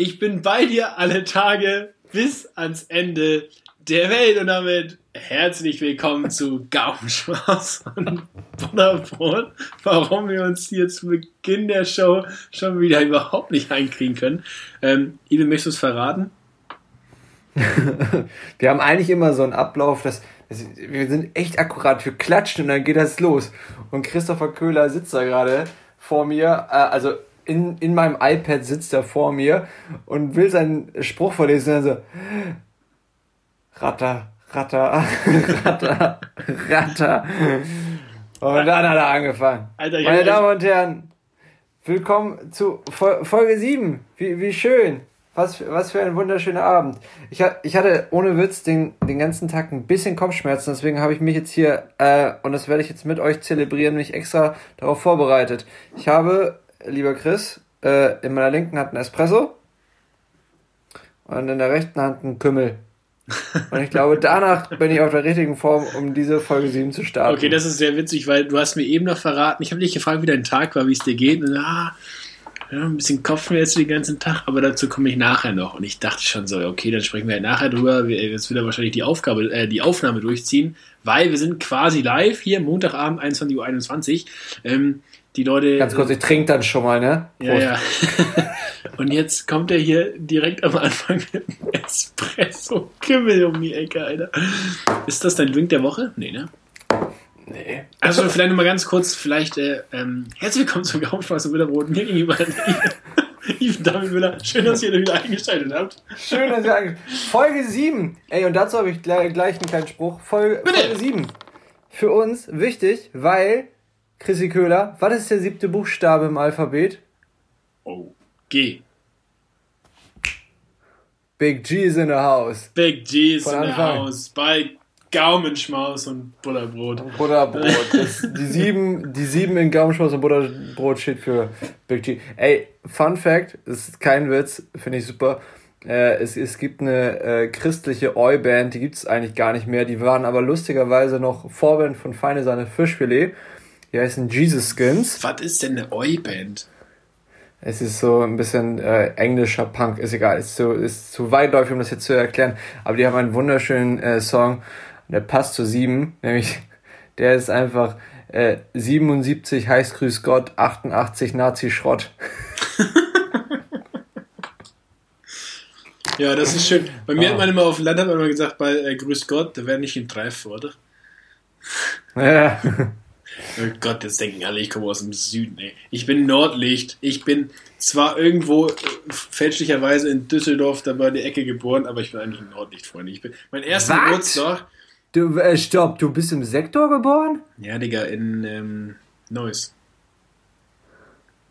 Ich bin bei dir alle Tage bis ans Ende der Welt und damit herzlich willkommen zu Gaumenschmaus und Butterbrot. Warum wir uns hier zu Beginn der Show schon wieder überhaupt nicht einkriegen können. Ähm, Ibe, möchtest du es verraten? wir haben eigentlich immer so einen Ablauf, dass, dass wir sind echt akkurat, wir klatschen und dann geht das los. Und Christopher Köhler sitzt da gerade vor mir, äh, also in, in meinem iPad sitzt er vor mir und will seinen Spruch vorlesen. Also, Ratter, Ratter, Ratter, Ratter. Und dann hat er angefangen. Alter, Meine Damen und Herren, willkommen zu Folge 7. Wie, wie schön. Was, was für ein wunderschöner Abend. Ich, ich hatte ohne Witz den, den ganzen Tag ein bisschen Kopfschmerzen, deswegen habe ich mich jetzt hier, äh, und das werde ich jetzt mit euch zelebrieren, mich extra darauf vorbereitet. Ich habe lieber Chris, äh, in meiner linken Hand ein Espresso und in der rechten Hand ein Kümmel. Und ich glaube, danach bin ich auf der richtigen Form, um diese Folge 7 zu starten. Okay, das ist sehr witzig, weil du hast mir eben noch verraten, ich habe dich gefragt, wie dein Tag war, wie es dir geht. Und ah, ja, ein bisschen Kopfschmerzen den ganzen Tag, aber dazu komme ich nachher noch. Und ich dachte schon so, okay, dann sprechen wir halt nachher drüber. Jetzt wird er wahrscheinlich die Aufgabe, äh, die Aufnahme durchziehen, weil wir sind quasi live hier, Montagabend, 21.21 Uhr. Ähm, die Leute. Ganz kurz, ich trinke dann schon mal, ne? Prost. Ja, ja. Und jetzt kommt er hier direkt am Anfang mit einem Espresso-Kimmel um die Ecke, Alter. Ist das dein Drink der Woche? Nee, ne? Nee. Also vielleicht nochmal ganz kurz, vielleicht, äh, ähm, herzlich willkommen zum Gaumspaß und Witterbrot. Mir gegenüber Yves David Müller. Schön, dass ihr wieder eingeschaltet habt. Schön, dass ihr eingeschaltet habt. Folge 7. Ey, und dazu habe ich gleich, gleich einen kleinen Spruch. Folge, Folge 7. Für uns wichtig, weil Chrissy Köhler, was ist der siebte Buchstabe im Alphabet? Oh, G. Big G is in the house. Big G is Von in the house. Bei Gaumenschmaus und Butterbrot. Butterbrot. Das, die, sieben, die sieben in Gaumenschmaus und Butterbrot steht für Big G. Ey, Fun Fact, ist kein Witz, finde ich super. Äh, es, es gibt eine äh, christliche Oi-Band, die gibt es eigentlich gar nicht mehr. Die waren aber lustigerweise noch Vorband von Feine Sahne Fischfilet. Die heißen Jesus Skins. Was ist denn eine Oi-Band? Es ist so ein bisschen äh, englischer Punk, ist egal, ist zu, ist zu weitläufig, um das jetzt zu erklären. Aber die haben einen wunderschönen äh, Song, der passt zu sieben, nämlich der ist einfach äh, 77 heißt Grüß Gott, 88 Nazi-Schrott. ja, das ist schön. Bei mir oh. hat man immer auf dem Land hat man immer gesagt, bei äh, Grüß Gott, da wäre nicht ein Treff, oder? Ja. Oh Gott, jetzt denken alle, ich komme aus dem Süden. Ey. Ich bin Nordlicht. Ich bin zwar irgendwo fälschlicherweise in Düsseldorf da bei der Ecke geboren, aber ich bin eigentlich ein Nordlicht-Freund. Ich bin mein erster? Geburtstag. Du, äh, stopp, du bist im Sektor geboren? Ja, Digga, in ähm, Neuss.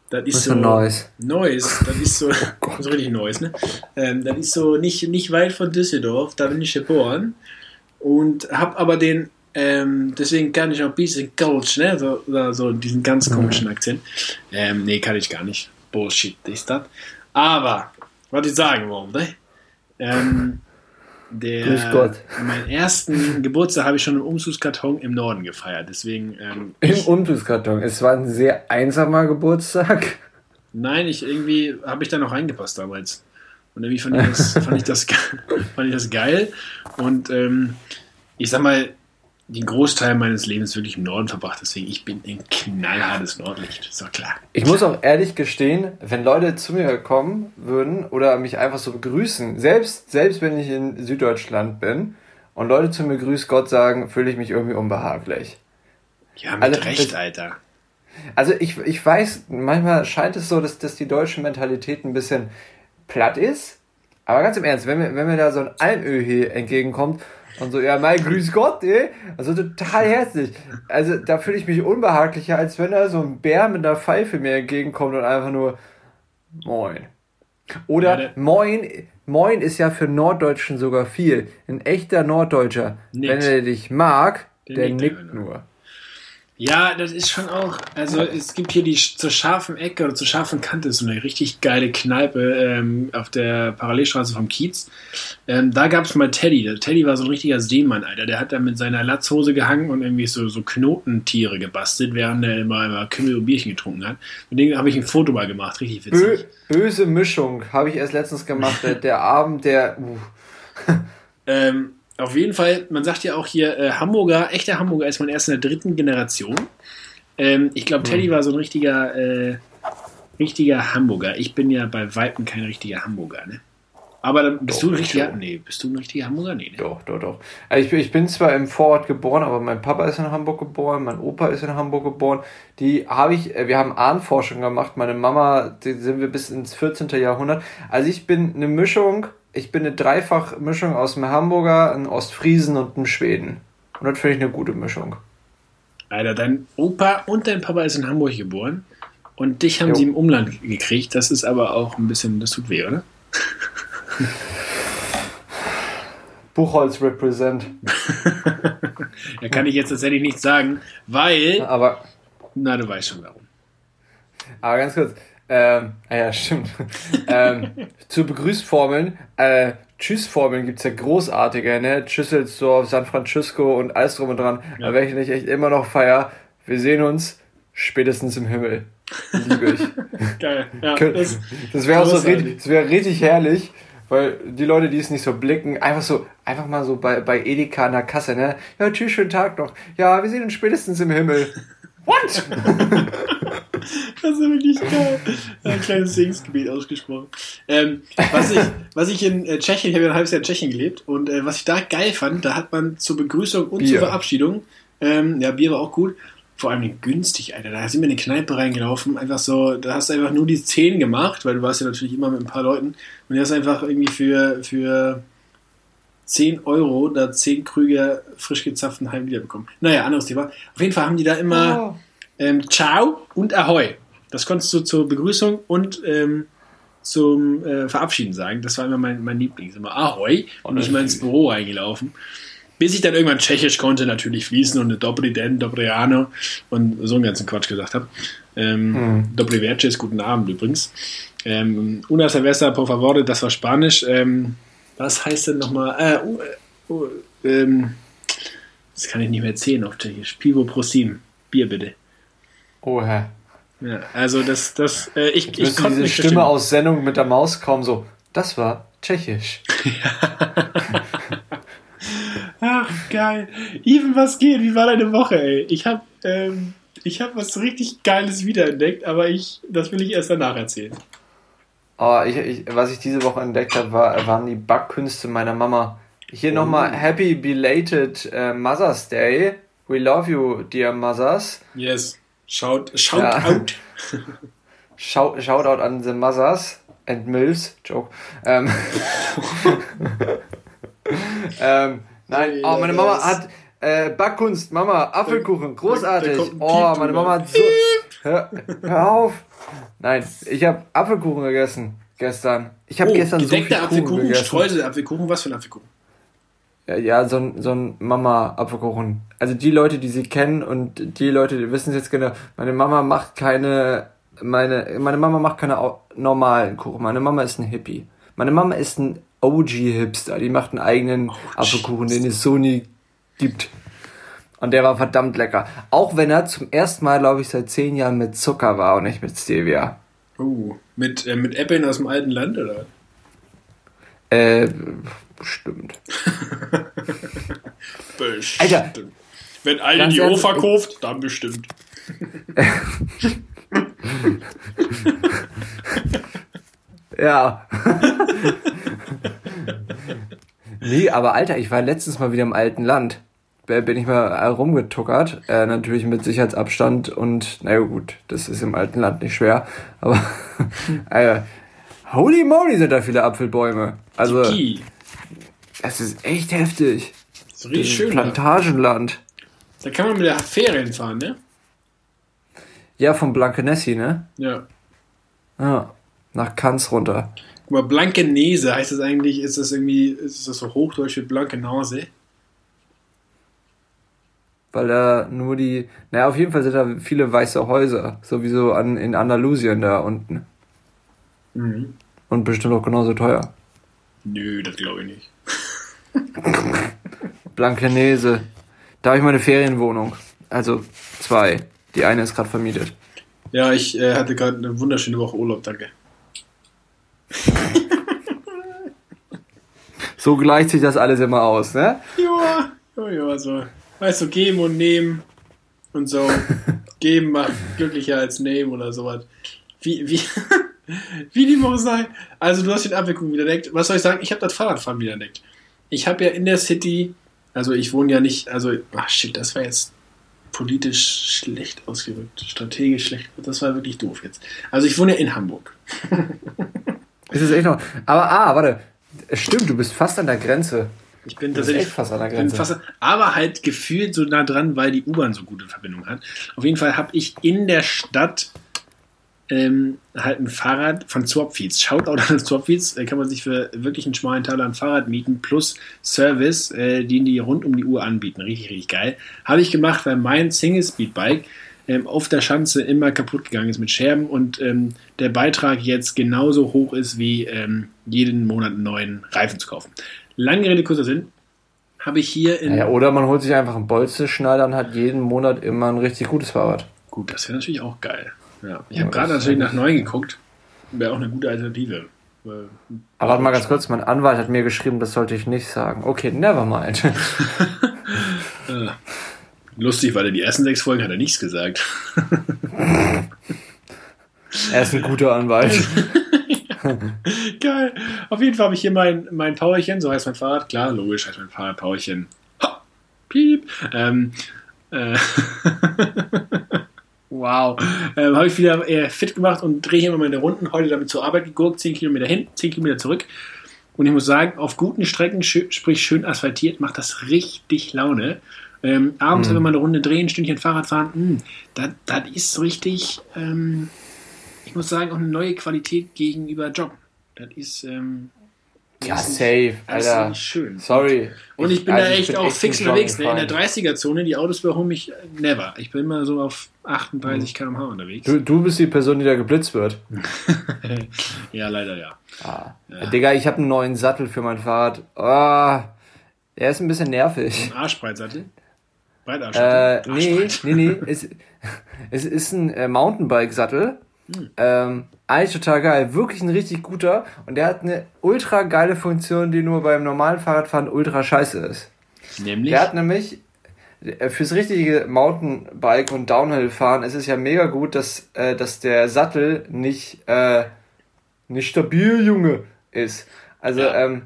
Das ist Was so. Neuss? Neuss, das ist so. oh so richtig Neuss, ne? Ähm, das ist so nicht, nicht weit von Düsseldorf, da bin ich geboren. Und hab aber den ähm, deswegen kann ich auch ein bisschen Kölsch, ne? So, so diesen ganz komischen Akzent. Ähm, nee, kann ich gar nicht. Bullshit ist das. Aber, was ich sagen wollte, ähm, der, Grüß Gott. Meinen ersten Geburtstag habe ich schon im Umzugskarton im Norden gefeiert. Deswegen. Ähm, Im Umzugskarton. Es war ein sehr einsamer Geburtstag. Nein, ich irgendwie habe ich da noch reingepasst damals. Und irgendwie fand ich das, fand ich das, fand ich das geil. Und ähm, ich sag mal, den Großteil meines Lebens wirklich im Norden verbracht, deswegen ich bin ein knallhartes Nordlicht, ist doch klar. Ich muss auch ehrlich gestehen, wenn Leute zu mir kommen würden oder mich einfach so begrüßen, selbst, selbst wenn ich in Süddeutschland bin und Leute zu mir Grüß Gott sagen, fühle ich mich irgendwie unbehaglich. Ja, mit also, Recht, Alter. Also ich, ich weiß, manchmal scheint es so, dass, dass die deutsche Mentalität ein bisschen platt ist. Aber ganz im Ernst, wenn mir, wenn mir da so ein Almöl hier entgegenkommt und so, ja, mein Grüß Gott, ey. Also total herzlich. Also da fühle ich mich unbehaglicher, als wenn da so ein Bär mit einer Pfeife mir entgegenkommt und einfach nur Moin. Oder ja, Moin, Moin ist ja für Norddeutschen sogar viel. Ein echter Norddeutscher, nickt. wenn er dich mag, der, der nickt, nickt nur. Ja, das ist schon auch. Also es gibt hier die zur scharfen Ecke oder zur scharfen Kante so eine richtig geile Kneipe ähm, auf der Parallelstraße vom Kiez. Ähm, da gab es mal Teddy. Der Teddy war so ein richtiger Seemann, Alter. Der hat da mit seiner Latzhose gehangen und irgendwie so, so Knotentiere gebastelt, während er immer, immer Kümmel und Bierchen getrunken hat. Mit dem habe ich ein Foto mal gemacht. Richtig witzig. Bö böse Mischung habe ich erst letztens gemacht. der, der Abend, der. Uh. ähm, auf jeden Fall, man sagt ja auch hier, äh, Hamburger, echter Hamburger ist man erst in der dritten Generation. Ähm, ich glaube, Teddy hm. war so ein richtiger, äh, richtiger Hamburger. Ich bin ja bei Weitem kein richtiger Hamburger, ne? Aber dann bist doch, du ein richtiger, nee, bist du ein richtiger Hamburger? Nee, ne? Doch, doch, doch. Also ich, ich bin zwar im Vorort geboren, aber mein Papa ist in Hamburg geboren, mein Opa ist in Hamburg geboren. Die habe ich, äh, wir haben Ahnforschung gemacht. Meine Mama, die sind wir bis ins 14. Jahrhundert. Also ich bin eine Mischung ich bin eine Dreifachmischung aus einem Hamburger, einem Ostfriesen und einem Schweden. Und das finde ich eine gute Mischung. Alter, dein Opa und dein Papa ist in Hamburg geboren und dich haben jo. sie im Umland gekriegt. Das ist aber auch ein bisschen, das tut weh, oder? Buchholz represent. da kann ich jetzt tatsächlich nichts sagen, weil. Aber. Na, du weißt schon warum. Aber ganz kurz, ähm, ah ja, stimmt. ähm, zu Begrüßformeln, äh, Tschüssformeln gibt es ja großartige, ne? Tschüsselsdorf, San Francisco und alles drum und dran. Ja. Aber welche ich echt immer noch feier, wir sehen uns spätestens im Himmel. Liebe ich. Geil. Ja, das das wäre auch so richtig, das wäre richtig herrlich, weil die Leute, die es nicht so blicken, einfach so, einfach mal so bei, bei Edeka an der Kasse, ne? Ja, tschüss, schönen Tag noch. Ja, wir sehen uns spätestens im Himmel. What? Das ist wirklich geil. Ein kleines Segensgebet ausgesprochen. Ähm, was, ich, was ich in äh, Tschechien, ich habe ja ein halbes Jahr in Tschechien gelebt, und äh, was ich da geil fand, da hat man zur Begrüßung und Bier. zur Verabschiedung, ähm, ja, Bier war auch gut, vor allem günstig, Alter. Da sind wir in eine Kneipe reingelaufen, einfach so, da hast du einfach nur die 10 gemacht, weil du warst ja natürlich immer mit ein paar Leuten, und du hast einfach irgendwie für, für 10 Euro da 10 Krüge frisch gezapften halben Liter bekommen. Naja, anderes Thema. Auf jeden Fall haben die da immer. Oh ähm, Ciao und Ahoi. Das konntest du zur Begrüßung und ähm, zum äh, Verabschieden sagen. Das war immer mein, mein Lieblings. Immer Ahoi. Und ich mal ins Büro reingelaufen. Bis ich dann irgendwann Tschechisch konnte, natürlich fließen und Dobry Den, Dobriano und so einen ganzen Quatsch gesagt habe. Ähm, hm. Dobry Verces, guten Abend übrigens. Ähm, una cerveza, por favor, das war Spanisch. Ähm, was heißt denn nochmal? Äh, uh, uh, ähm, das kann ich nicht mehr erzählen auf Tschechisch. Pivo prosim. Bier bitte. Oha. Ja, also das, das, äh, ich, ich, ich konnte diese Stimme aus Sendung mit der Maus kaum so. Das war Tschechisch. Ach, geil. Even, was geht? Wie war deine Woche, ey? Ich hab, ähm, ich hab was richtig Geiles wiederentdeckt, aber ich, das will ich erst danach erzählen. Oh, ich, ich, was ich diese Woche entdeckt habe, war, waren die Backkünste meiner Mama. Hier oh. nochmal Happy Belated uh, Mother's Day. We love you, dear mothers. Yes. Shout, shout ja. out. shout, shout out an the mothers and mills. Joke. Ähm, ähm, nein, oh, meine Mama hat äh, Backkunst, Mama, Apfelkuchen, großartig. Oh, meine Mama hat so. Hör, hör auf. Nein, ich habe Apfelkuchen gegessen gestern. Ich habe oh, gestern so viel Apfelkuchen, gegessen. Streusel Apfelkuchen, was für ein Apfelkuchen? Ja, so ein, so ein Mama-Apfelkuchen. Also die Leute, die sie kennen und die Leute, die wissen es jetzt genau. Meine Mama macht keine, meine, meine Mama macht keine normalen Kuchen. Meine Mama ist ein Hippie. Meine Mama ist ein OG-Hipster. Die macht einen eigenen oh, Apfelkuchen, den es so nie gibt. Und der war verdammt lecker. Auch wenn er zum ersten Mal, glaube ich, seit zehn Jahren mit Zucker war und nicht mit Stevia. Oh, mit, äh, mit Äpfeln aus dem alten Land, oder? Äh, bestimmt. bestimmt. Alter. Wenn eine die O verkauft, dann bestimmt. ja. nee, aber Alter, ich war letztens mal wieder im alten Land. Bin ich mal rumgetuckert. Äh, natürlich mit Sicherheitsabstand und, naja gut, das ist im alten Land nicht schwer. Aber, äh, holy moly sind da viele Apfelbäume. Also, es ist echt heftig. Das ist richtig schön. Plantagenland. Da kann man mit der Ferien fahren, ne? Ja, von Blankenesi, ne? Ja. Ja, nach Cannes runter. Guck mal, Blankenese heißt das eigentlich, ist das irgendwie, ist das so hochdeutsch wie Blankenase? weil da nur die, naja, auf jeden Fall sind da viele weiße Häuser, sowieso an, in Andalusien da unten. Mhm. Und bestimmt auch genauso teuer. Nö, das glaube ich nicht. Blankenese. Da habe ich meine Ferienwohnung. Also zwei. Die eine ist gerade vermietet. Ja, ich äh, hatte gerade eine wunderschöne Woche Urlaub, danke. so gleicht sich das alles immer aus, ne? Ja, ja, ja, so. Weißt du, geben und nehmen und so. geben macht glücklicher als nehmen oder sowas. Wie, wie, wie die Woche sei. Also, du hast den Abwicklung wieder entdeckt. Was soll ich sagen? Ich habe das Fahrradfahren wieder entdeckt. Ich habe ja in der City, also ich wohne ja nicht, also, ach shit, das war jetzt politisch schlecht ausgedrückt, strategisch schlecht. Das war wirklich doof jetzt. Also ich wohne ja in Hamburg. ist es echt noch? Aber ah, warte, es stimmt, du bist fast an der Grenze. Ich bin tatsächlich fast an der Grenze. Fast, aber halt gefühlt so nah dran, weil die U-Bahn so gute Verbindung hat. Auf jeden Fall habe ich in der Stadt ähm, halt ein Fahrrad von Swapfeeds. Shoutout an Swapfeeds, äh, kann man sich für wirklich einen schmalen Taler ein Fahrrad mieten, plus Service, äh, den die rund um die Uhr anbieten. Richtig, richtig geil. Habe ich gemacht, weil mein Single-Speed-Bike ähm, auf der Schanze immer kaputt gegangen ist mit Scherben und ähm, der Beitrag jetzt genauso hoch ist, wie ähm, jeden Monat einen neuen Reifen zu kaufen. Lange Rede, kurzer Sinn. Habe ich hier in. Ja, oder man holt sich einfach einen Bolzenschneider und hat jeden Monat immer ein richtig gutes Fahrrad. Gut, das wäre natürlich auch geil. Ja. Ich habe gerade natürlich nach neuen geguckt. Wäre auch eine gute Alternative. Aber warte mal ganz kurz, mein Anwalt hat mir geschrieben, das sollte ich nicht sagen. Okay, never mind. Lustig, weil er die ersten sechs Folgen hat er nichts gesagt. er ist ein guter Anwalt. Geil. Auf jeden Fall habe ich hier mein, mein Powerchen, so heißt mein Fahrrad. Klar, logisch heißt mein Fahrrad Powerchen. Ha, piep. Ähm, äh, Wow. Ähm, habe ich wieder eher fit gemacht und drehe immer meine Runden. Heute damit zur Arbeit gegurkt, 10 Kilometer hin, 10 Kilometer zurück. Und ich muss sagen, auf guten Strecken, sprich schön asphaltiert, macht das richtig Laune. Ähm, abends, mhm. wenn wir eine Runde drehen, ein Stündchen Fahrrad fahren, das hm, ist so richtig, ähm, ich muss sagen, auch eine neue Qualität gegenüber Joggen. Das ist, ähm, ja, safe, Alter. schön. Sorry. Und ich bin also da echt auch fix unterwegs. Ne? In der 30er-Zone, die Autos überholen mich never. Ich bin immer so auf 38 km/h unterwegs. Du, du bist die Person, die da geblitzt wird. ja, leider ja. Ah. ja. Digga, ich habe einen neuen Sattel für mein Fahrrad. Oh, er ist ein bisschen nervig. Ein Arschbreitsattel? Breitarschsattel? Äh, nee, nee, nee. es, es ist ein äh, Mountainbike-Sattel. Hm. Ähm, eigentlich total geil. Wirklich ein richtig guter. Und der hat eine ultra geile Funktion, die nur beim normalen Fahrradfahren ultra scheiße ist. Nämlich? Der hat nämlich äh, fürs richtige Mountainbike und Downhill-Fahren ist es ja mega gut, dass, äh, dass der Sattel nicht, äh, nicht stabil, Junge, ist. Also, ja. ähm,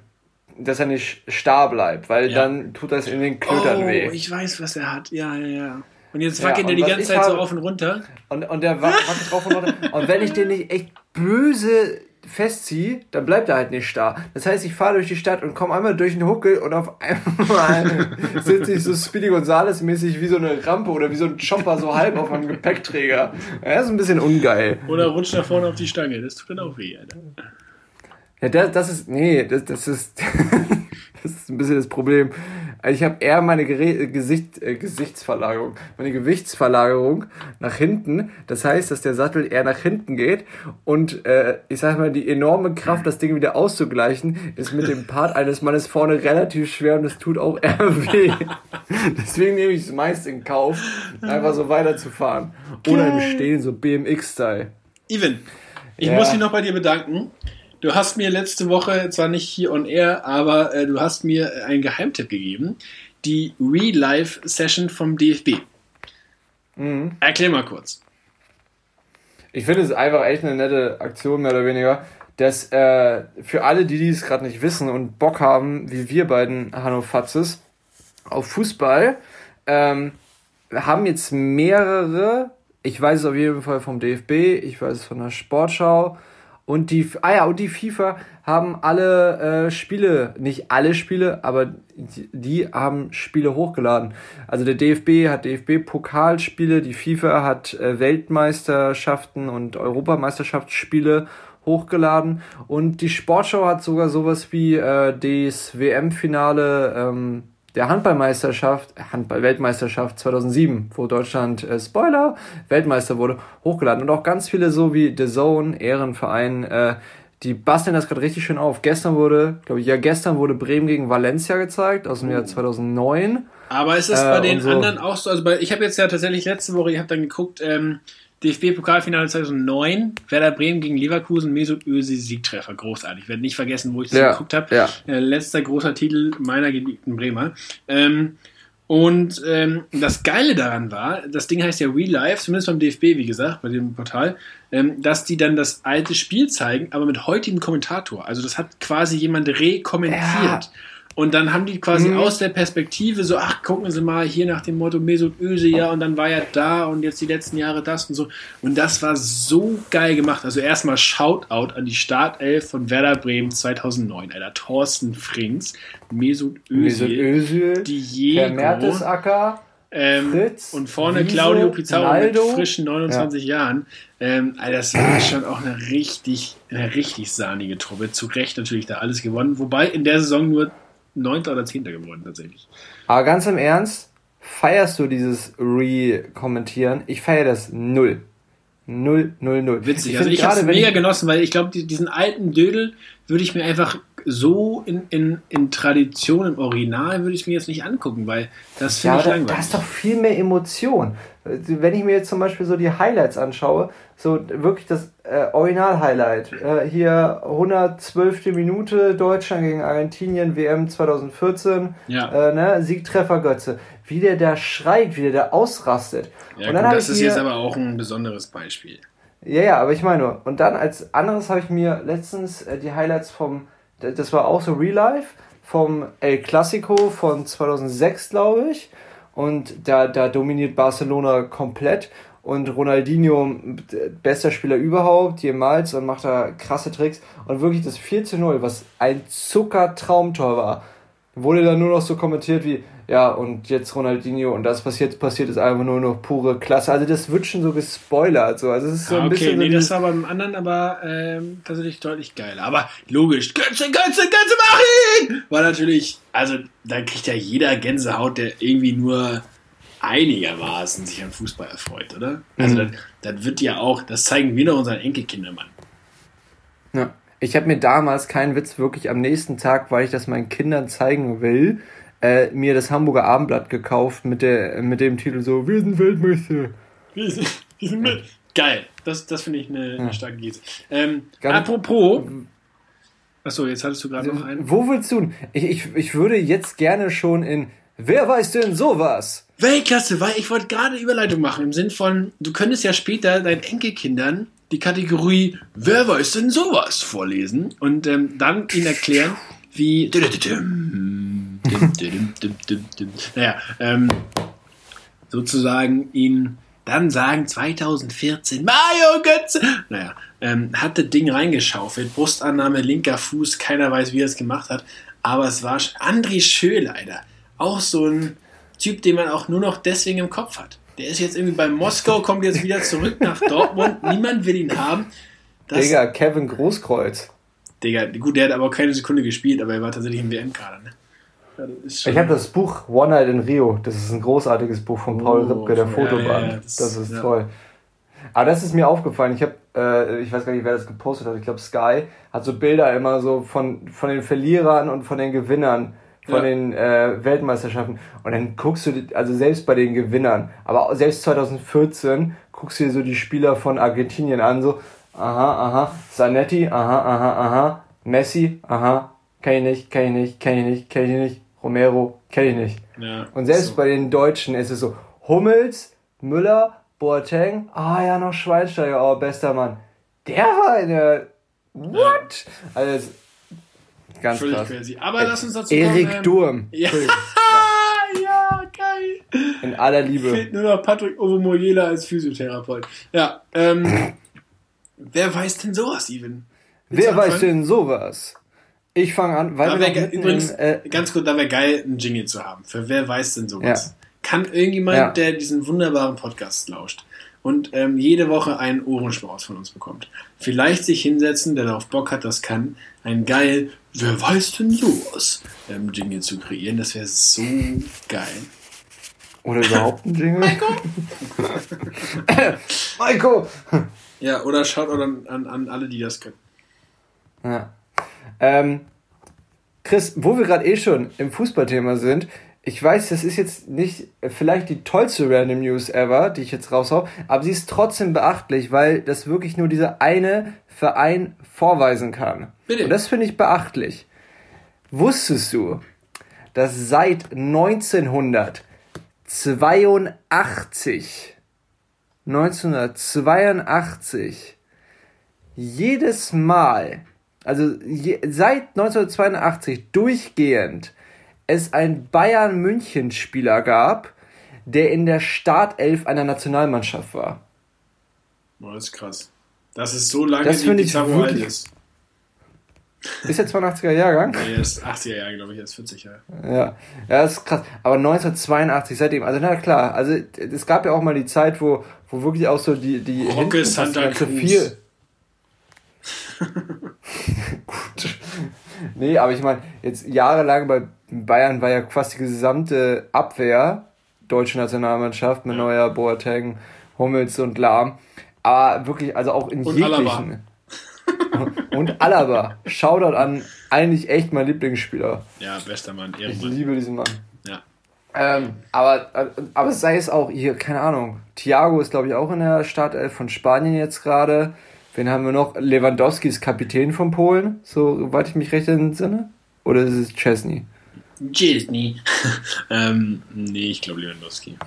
dass er nicht starr bleibt, weil ja. dann tut das in den Klötern oh, weh. ich weiß, was er hat. Ja, ja, ja. Und jetzt wackelt ja, er die ganze Zeit habe, so auf und runter. Und, und der wackelt drauf und runter. und wenn ich den nicht echt böse festziehe, dann bleibt er halt nicht starr. Das heißt, ich fahre durch die Stadt und komme einmal durch den Huckel und auf einmal sitze ich so Speedy Gonzales mäßig wie so eine Rampe oder wie so ein Chopper so halb auf meinem Gepäckträger. Das ist ein bisschen ungeil. Oder rutscht nach vorne auf die Stange. Das tut dann auch weh, Alter. Ja, das, das ist, nee, das, das ist, das ist ein bisschen das Problem. Also ich habe eher meine Gere Gesicht, äh, Gesichtsverlagerung, meine Gewichtsverlagerung nach hinten. Das heißt, dass der Sattel eher nach hinten geht und äh, ich sag mal, die enorme Kraft, das Ding wieder auszugleichen, ist mit dem Part eines Mannes vorne relativ schwer und es tut auch eher weh. Deswegen nehme ich es meist in Kauf, einfach so weiterzufahren. Oder im Stehen, so BMX-Style. Even, ich ja. muss mich noch bei dir bedanken. Du hast mir letzte Woche, zwar nicht hier on air, aber äh, du hast mir einen Geheimtipp gegeben. Die Real-Life-Session vom DFB. Mhm. Erklär mal kurz. Ich finde es einfach echt eine nette Aktion, mehr oder weniger. Dass äh, für alle, die dies gerade nicht wissen und Bock haben, wie wir beiden Hanno Fatzes, auf Fußball, ähm, haben jetzt mehrere, ich weiß es auf jeden Fall vom DFB, ich weiß es von der Sportschau, und die, ah ja, und die FIFA haben alle äh, Spiele, nicht alle Spiele, aber die, die, haben Spiele hochgeladen. Also der DFB hat DFB-Pokalspiele, die FIFA hat äh, Weltmeisterschaften und Europameisterschaftsspiele hochgeladen und die Sportschau hat sogar sowas wie äh, das WM-Finale ähm, der Handballmeisterschaft, Handball-Weltmeisterschaft 2007, wo Deutschland, äh, Spoiler, Weltmeister wurde, hochgeladen. Und auch ganz viele so wie The Zone, Ehrenverein, äh, die basteln das gerade richtig schön auf. Gestern wurde, glaube ich, ja, gestern wurde Bremen gegen Valencia gezeigt, aus dem Jahr 2009. Aber ist es äh, bei den so. anderen auch so? Also bei, ich habe jetzt ja tatsächlich letzte Woche, ich habe dann geguckt, ähm, DFB-Pokalfinale 2009, Werder Bremen gegen Leverkusen, Mesut Özil Siegtreffer, großartig. Ich werde nicht vergessen, wo ich das ja, geguckt habe. Ja. Äh, letzter großer Titel meiner geliebten Bremer. Ähm, und ähm, das Geile daran war, das Ding heißt ja Real Life, zumindest beim DFB, wie gesagt, bei dem Portal, ähm, dass die dann das alte Spiel zeigen, aber mit heutigem Kommentator. Also das hat quasi jemand rekommentiert. Ja. Und dann haben die quasi mhm. aus der Perspektive so, ach, gucken Sie mal hier nach dem Motto Mesut Özil, ja, und dann war er da und jetzt die letzten Jahre das und so. Und das war so geil gemacht. Also erstmal Shoutout an die Startelf von Werder Bremen 2009, Alter. Thorsten Frings, Mesut Özil, Mesut Özil Diego, Mertesacker, ähm, Fritz, und vorne Wiese, Claudio Pizarro Naldo. mit frischen 29 ja. Jahren. Ähm, also das war schon auch eine richtig, eine richtig sahnige Truppe. Zu Recht natürlich da alles gewonnen. Wobei in der Saison nur Neunter oder Zehnter geworden tatsächlich. Aber ganz im Ernst, feierst du dieses Re-Kommentieren? Ich feiere das null. Null, null, null. Witzig, ich also ich habe es mega genossen, weil ich glaube, diesen alten Dödel würde ich mir einfach so in, in, in Tradition, im Original, würde ich mir jetzt nicht angucken, weil das finde ja, ich langweilig. Da ist doch viel mehr Emotion. Wenn ich mir jetzt zum Beispiel so die Highlights anschaue, so wirklich das äh, Original-Highlight. Äh, hier 112. Minute Deutschland gegen Argentinien, WM 2014. Ja. Äh, ne? Siegtreffer Götze. Wie der da schreit, wie der da ausrastet. Ja, und dann gut, das ist jetzt aber auch ein besonderes Beispiel. Ja, ja, aber ich meine nur. Und dann als anderes habe ich mir letztens äh, die Highlights vom, das war auch so Real Life, vom El Clasico von 2006, glaube ich. Und da, da dominiert Barcelona komplett und Ronaldinho, bester Spieler überhaupt, jemals und macht da krasse Tricks. Und wirklich das 4 zu 0, was ein Zuckertraumtor war, wurde dann nur noch so kommentiert wie, ja, und jetzt Ronaldinho und das, was jetzt passiert, ist einfach nur noch pure Klasse. Also das wird schon so gespoilert. So. Also es ist so ein ah, okay, bisschen nee, so das war beim anderen aber ähm, tatsächlich deutlich geiler. Aber logisch, Götze, Götze, Götze, mach ihn! War natürlich, also da kriegt ja jeder Gänsehaut, der irgendwie nur einigermaßen sich an Fußball erfreut, oder? Also mhm. das, das, wird ja auch, das zeigen wir doch unseren Enkelkindern, Mann. Ja. Ich habe mir damals keinen Witz wirklich am nächsten Tag, weil ich das meinen Kindern zeigen will, äh, mir das Hamburger Abendblatt gekauft mit, der, mit dem Titel so, wir sind Weltmeister. Wir sind, wir sind mit. Geil, das, das finde ich eine, eine starke Geste. Ähm, apropos, achso, jetzt hattest du gerade noch einen. Wo willst du? Ich, ich, ich würde jetzt gerne schon in Wer weiß denn sowas? Weltklasse, weil ich wollte gerade Überleitung machen im Sinn von, du könntest ja später deinen Enkelkindern die Kategorie Wer weiß denn sowas vorlesen und ähm, dann ihnen erklären, wie. naja, ähm, sozusagen ihnen dann sagen 2014 Mario Götze. Naja, ähm, hat das Ding reingeschaufelt, Brustannahme, linker Fuß, keiner weiß, wie er es gemacht hat, aber es war André Schöleider, auch so ein Typ, den man auch nur noch deswegen im Kopf hat. Der ist jetzt irgendwie bei Moskau, kommt jetzt wieder zurück nach Dortmund. Niemand will ihn haben. Das, Digga, Kevin Großkreuz. Digga, gut, der hat aber keine Sekunde gespielt, aber er war tatsächlich im WM-Kader. Ne? Ich habe das Buch One Night in Rio. Das ist ein großartiges Buch von Paul oh, Ripke, der Fotoband. Ja, ja, das, das, ist ja. toll. Aber das ist mir aufgefallen. Ich habe, äh, ich weiß gar nicht, wer das gepostet hat. Ich glaube, Sky hat so Bilder immer so von, von den Verlierern und von den Gewinnern von den äh, Weltmeisterschaften. Und dann guckst du, also selbst bei den Gewinnern, aber selbst 2014 guckst du dir so die Spieler von Argentinien an, so, aha, aha, Zanetti, aha, aha, aha, Messi, aha, kenn ich nicht, kenn ich nicht, kenn ich nicht, kenn ich nicht, Romero, kenn ich nicht. Ja, und selbst so. bei den Deutschen ist es so, Hummels, Müller, Boateng, ah ja, noch Schweinsteiger, oh, bester Mann. Der war in der, what? Also, Ganz Völlig krass. crazy. Aber lass uns dazu Erik kommen. Ähm, Durm. Ja. ja, geil. In aller Liebe. Fehlt nur noch Patrick Ovomoyela als Physiotherapeut. Ja, ähm, wer weiß denn sowas, Steven? Wer weiß denn sowas? Ich fange an, weil wir übrigens, in, äh, ganz kurz, da wäre geil, einen Jingle zu haben. Für wer weiß denn sowas? Ja. Kann irgendjemand, ja. der diesen wunderbaren Podcast lauscht und ähm, jede Woche einen Ohrenschmaus von uns bekommt. Vielleicht sich hinsetzen, der darauf Bock hat, das kann, ein geil, wer weiß denn sowas, ähm, Jingle zu kreieren. Das wäre so geil. Oder überhaupt ein Jingle? Maiko! Maiko! Ja, oder schaut an, an, an alle, die das können. Ja. Ähm, Chris, wo wir gerade eh schon im Fußballthema sind, ich weiß, das ist jetzt nicht vielleicht die tollste Random News ever, die ich jetzt raushau, aber sie ist trotzdem beachtlich, weil das wirklich nur dieser eine Verein vorweisen kann. Bitte. Und das finde ich beachtlich. Wusstest du, dass seit 1982 1982 jedes Mal, also je, seit 1982 durchgehend es einen Bayern München Spieler gab, der in der Startelf einer Nationalmannschaft war. Boah, das ist krass. Das ist so lange, das wie Pizarro alt ist. Ist er 82er Jahrgang? Nee, er ist 80er Jahre, glaube ich, er ist 40 Jahre. Ja. ja, das ist krass. Aber 1982 seitdem, also na klar, also es gab ja auch mal die Zeit, wo, wo wirklich auch so die, die Rocke Santa Cruz. viel. Gut. Nee, aber ich meine, jetzt jahrelang bei Bayern war ja fast die gesamte Abwehr deutsche Nationalmannschaft mit Neuer, Boateng, Hummels und Lahm. Aber wirklich, also auch in und jeglichen. Alaba. und Alaba. Shoutout an eigentlich echt mein Lieblingsspieler. Ja, bester Mann. Ehrenmann. Ich liebe diesen Mann. Ja. Ähm, aber, aber sei es auch hier, keine Ahnung. Thiago ist, glaube ich, auch in der Startelf von Spanien jetzt gerade. Wen haben wir noch? Lewandowski ist Kapitän von Polen, soweit ich mich recht entsinne. Oder ist es Chesney? Chesney. ähm, nee, ich glaube Lewandowski.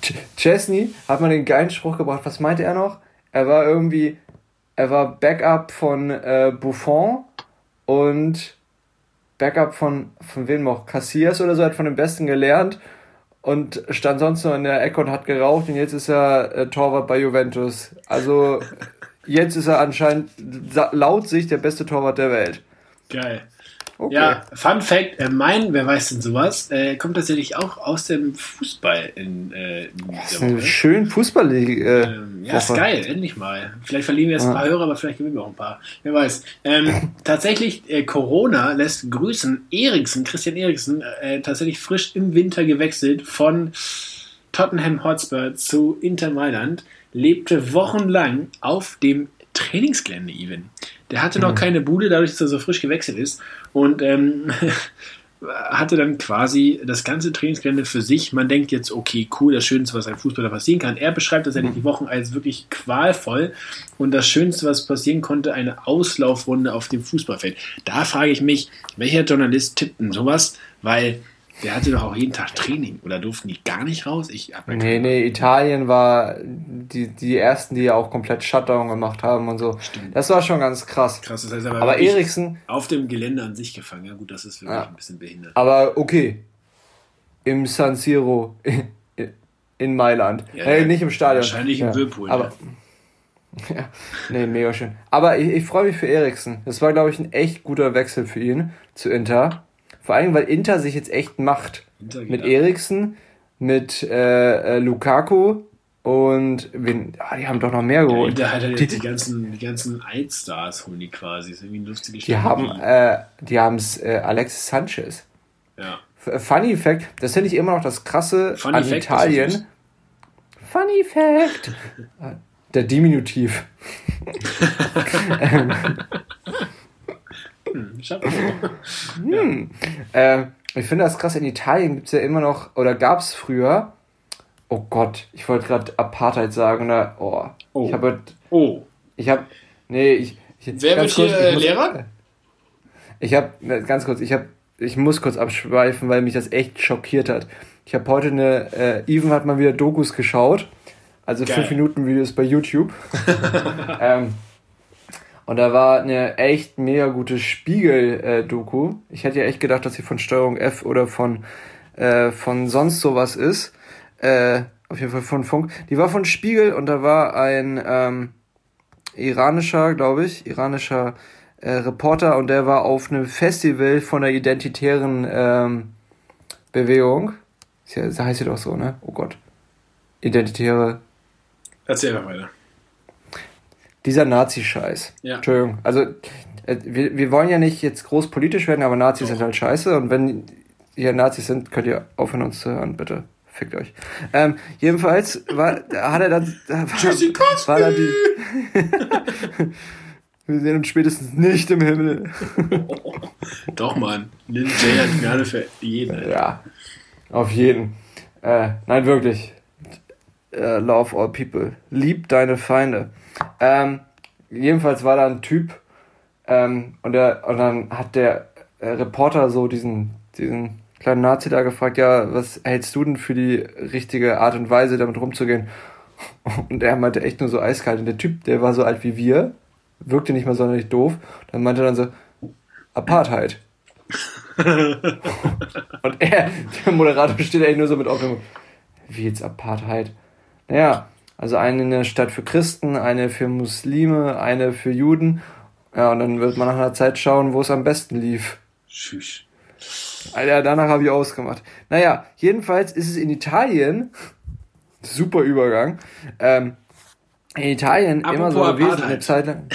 Ch Chesney hat man den geilen Spruch gebracht. Was meinte er noch? Er war irgendwie, er war Backup von äh, Buffon und Backup von, von wem noch? Cassias oder so, hat von dem Besten gelernt und stand sonst nur in der Ecke und hat geraucht und jetzt ist er äh, Torwart bei Juventus. Also jetzt ist er anscheinend laut sich der beste Torwart der Welt. Geil. Okay. Ja, Fun Fact, äh, mein, wer weiß denn sowas, äh, kommt tatsächlich auch aus dem Fußball in, äh, in das ist eine schön Fußballliga. Äh, ähm, ja, ist geil, endlich mal. Vielleicht verlieren wir jetzt ein paar Hörer, aber vielleicht gewinnen wir auch ein paar. Wer weiß. Ähm, tatsächlich, äh, Corona lässt grüßen. Eriksen, Christian Eriksen, äh, tatsächlich frisch im Winter gewechselt von Tottenham Hotspur zu Inter Mailand, lebte wochenlang auf dem Trainingsgelände even. Der hatte noch mhm. keine Bude, dadurch, dass er so frisch gewechselt ist. Und ähm, hatte dann quasi das ganze Trainingsgelände für sich. Man denkt jetzt, okay, cool, das Schönste, was einem Fußballer passieren kann. Er beschreibt tatsächlich mhm. die Wochen als wirklich qualvoll und das Schönste, was passieren konnte, eine Auslaufrunde auf dem Fußballfeld. Da frage ich mich, welcher Journalist tippt denn sowas? Weil der hatte doch auch jeden Tag Training oder durften die gar nicht raus? Ich nee, nee, Italien war die, die ersten, die ja auch komplett Shutdown gemacht haben und so. Stimmt. Das war schon ganz krass. Krass, das heißt aber, aber Eriksen. Auf dem Gelände an sich gefangen. Ja, gut, das ist wirklich ja. ein bisschen behindert. Aber okay. Im San Siro in, Mailand. Ja, hey, nicht im Stadion. Wahrscheinlich im ja. Whirlpool. Aber, ja, nee, mega schön. Aber ich, ich freue mich für Eriksen. Das war, glaube ich, ein echt guter Wechsel für ihn zu Inter. Vor allem, weil Inter sich jetzt echt macht. mit Eriksen, mit äh, äh, Lukaku und wen, ah, die haben doch noch mehr geholt. Ja, Inter hat ja die, die, ganzen, die ganzen Eidstars holen die quasi. Das ist irgendwie ein lustiges Die haben, äh, die haben äh, Alexis Sanchez. Ja. F Funny Fact, das finde ich immer noch das krasse Funny an Fact, Italien. Funny Fact. Der Diminutiv. hm, hm. Äh, ich finde das krass, in Italien gibt es ja immer noch, oder gab es früher, oh Gott, ich wollte gerade Apartheid sagen, oder, oh, oh. ich habe, oh. ich habe, nee, ich, ich Wer wird kurz, hier ich muss, Lehrer? Ich habe, ganz kurz, ich habe, ich muss kurz abschweifen, weil mich das echt schockiert hat. Ich habe heute eine, äh, Even hat mal wieder Dokus geschaut, also 5 Minuten Videos bei YouTube. ähm, und da war eine echt mega gute Spiegel-Doku. ich hätte ja echt gedacht, dass sie von Steuerung F oder von, äh, von sonst sowas ist. Äh, auf jeden Fall von Funk. Die war von Spiegel und da war ein ähm, iranischer, glaube ich, iranischer äh, Reporter und der war auf einem Festival von der identitären ähm, Bewegung. Das heißt ja doch so, ne? Oh Gott. Identitäre Erzähl mal weiter. Dieser Nazi-Scheiß. Ja. Entschuldigung. Also, äh, wir, wir wollen ja nicht jetzt groß politisch werden, aber Nazis Doch. sind halt scheiße. Und wenn ihr Nazis sind, könnt ihr aufhören, uns zu hören, bitte. Fickt euch. Ähm, jedenfalls war, hat er dann. War, war da die. Wir sehen uns spätestens nicht im Himmel. Doch, Mann. Lil J hat Gnade für jeden. Ja, auf jeden. Äh, nein, wirklich. Uh, love all people. Lieb deine Feinde. Ähm, jedenfalls war da ein Typ ähm, und, der, und dann hat der äh, Reporter so diesen, diesen kleinen Nazi da gefragt, ja, was hältst du denn für die richtige Art und Weise, damit rumzugehen? Und er meinte echt nur so eiskalt. Und der Typ, der war so alt wie wir, wirkte nicht mal sonderlich doof. Dann meinte er dann so, Apartheid. und er, der Moderator steht eigentlich nur so mit offenem Wie jetzt Apartheid? Naja, also eine Stadt für Christen, eine für Muslime, eine für Juden. Ja, und dann wird man nach einer Zeit schauen, wo es am besten lief. Tschüss. Alter, danach habe ich ausgemacht. Naja, jedenfalls ist es in Italien, super Übergang, ähm, in Italien Apropos immer so gewesen, eine Zeit lang.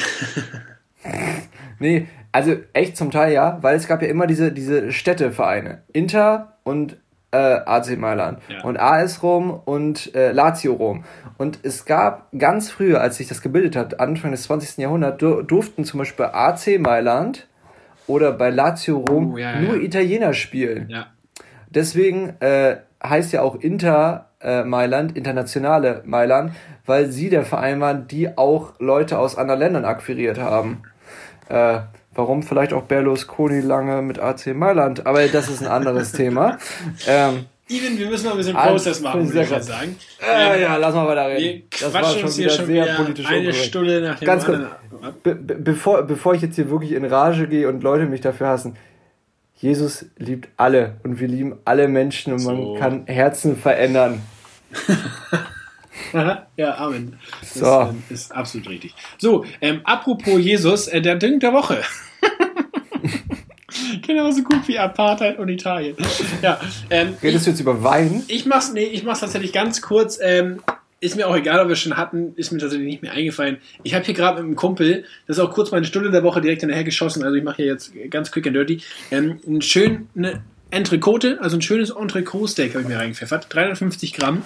nee, also echt zum Teil ja, weil es gab ja immer diese, diese Städtevereine. Inter und äh, AC Mailand ja. und AS Rom und äh, Lazio Rom. Und es gab ganz früher, als sich das gebildet hat, Anfang des 20. Jahrhunderts, dur durften zum Beispiel AC Mailand oder bei Lazio Rom oh, ja, nur ja. Italiener spielen. Deswegen äh, heißt ja auch Inter äh, Mailand, internationale Mailand, weil sie der Verein waren, die auch Leute aus anderen Ländern akquiriert haben. Äh, warum vielleicht auch Berlusconi lange mit AC Mailand, aber das ist ein anderes Thema. Ähm, Even, wir müssen noch ein bisschen Prozess machen, würde ich mal sagen. Äh, ähm, ja, lass mal weiter reden. Wir das war schon wieder schon sehr wieder politisch eine unkorrekt. Stunde nach dem Ganz kurz, be bevor, bevor ich jetzt hier wirklich in Rage gehe und Leute mich dafür hassen, Jesus liebt alle und wir lieben alle Menschen und so. man kann Herzen verändern. ja, Amen. Das so. ist, äh, ist absolut richtig. So, ähm, apropos Jesus, äh, der Ding der Woche. Genauso gut wie Apartheid und Italien. Ja, ähm, Redest du jetzt über Wein? Ich mach's, nee, ich mach's tatsächlich ganz kurz. Ähm, ist mir auch egal, ob wir schon hatten, ist mir tatsächlich nicht mehr eingefallen. Ich habe hier gerade mit einem Kumpel, das ist auch kurz meine Stunde der Woche direkt hinterher geschossen, also ich mache hier jetzt ganz quick and dirty, ähm, einen schönen eine Entrecote, also ein schönes Entrecot-Steak habe ich mir reingepfeffert, 350 Gramm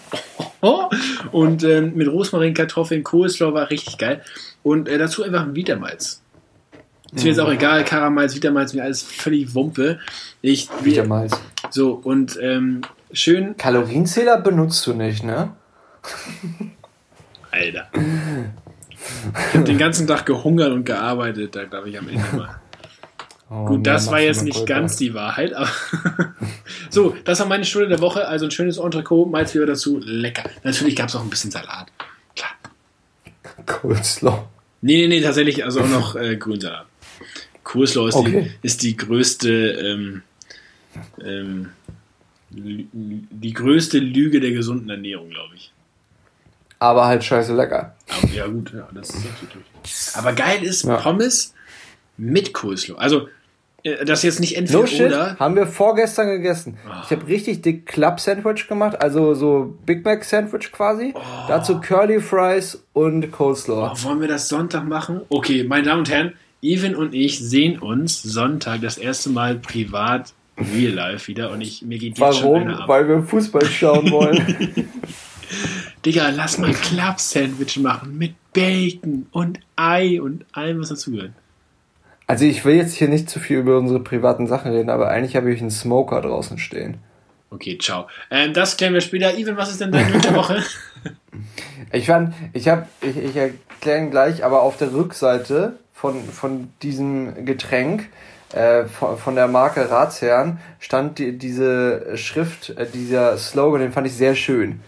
und ähm, mit Rosmarin, Kartoffeln, Coleslaw war richtig geil und äh, dazu einfach ein Vitamalz. Ist mir jetzt auch mhm. egal, Karamalz, Vitamalz, mir alles völlig Wumpe. Ich, Vitamalz. So, und ähm, schön. Kalorienzähler benutzt du nicht, ne? Alter. Ich habe den ganzen Tag gehungert und gearbeitet, da glaube ich am Ende mal. Oh, Gut, das war jetzt nicht ganz die Wahrheit, aber. so, das war meine Stunde der Woche. Also ein schönes Entrecot, Malzbier dazu, lecker. Natürlich gab es auch ein bisschen Salat. Klar. Coleslaw. Nee, nee, nee, tatsächlich, also auch noch äh, Grünsalat. Coleslaw ist, okay. die, ist die größte, ähm, ähm, die größte Lüge der gesunden Ernährung, glaube ich. Aber halt scheiße lecker. Aber, ja, gut, ja, das ist natürlich. Aber geil ist ja. Pommes mit Coleslaw. Also, äh, das jetzt nicht entweder no shit, oder. Haben wir vorgestern gegessen. Oh. Ich habe richtig dick Club Sandwich gemacht, also so Big Mac Sandwich quasi. Oh. Dazu Curly Fries und Coleslaw. Oh, wollen wir das Sonntag machen? Okay, meine Damen und Herren, Even und ich sehen uns Sonntag das erste Mal privat real life wieder und ich mir geht jetzt Warum? schon ab. Weil wir Fußball schauen wollen. Digga, lass mal Club-Sandwich machen mit Bacon und Ei und allem, was dazugehört. Also ich will jetzt hier nicht zu viel über unsere privaten Sachen reden, aber eigentlich habe ich einen Smoker draußen stehen. Okay, ciao. Ähm, das klären wir später. Even, was ist denn dein der Woche? ich fand, ich habe, ich, ich erkläre ihn gleich, aber auf der Rückseite von, von diesem Getränk, äh, von, von der Marke Ratsherrn, stand die, diese Schrift, äh, dieser Slogan, den fand ich sehr schön.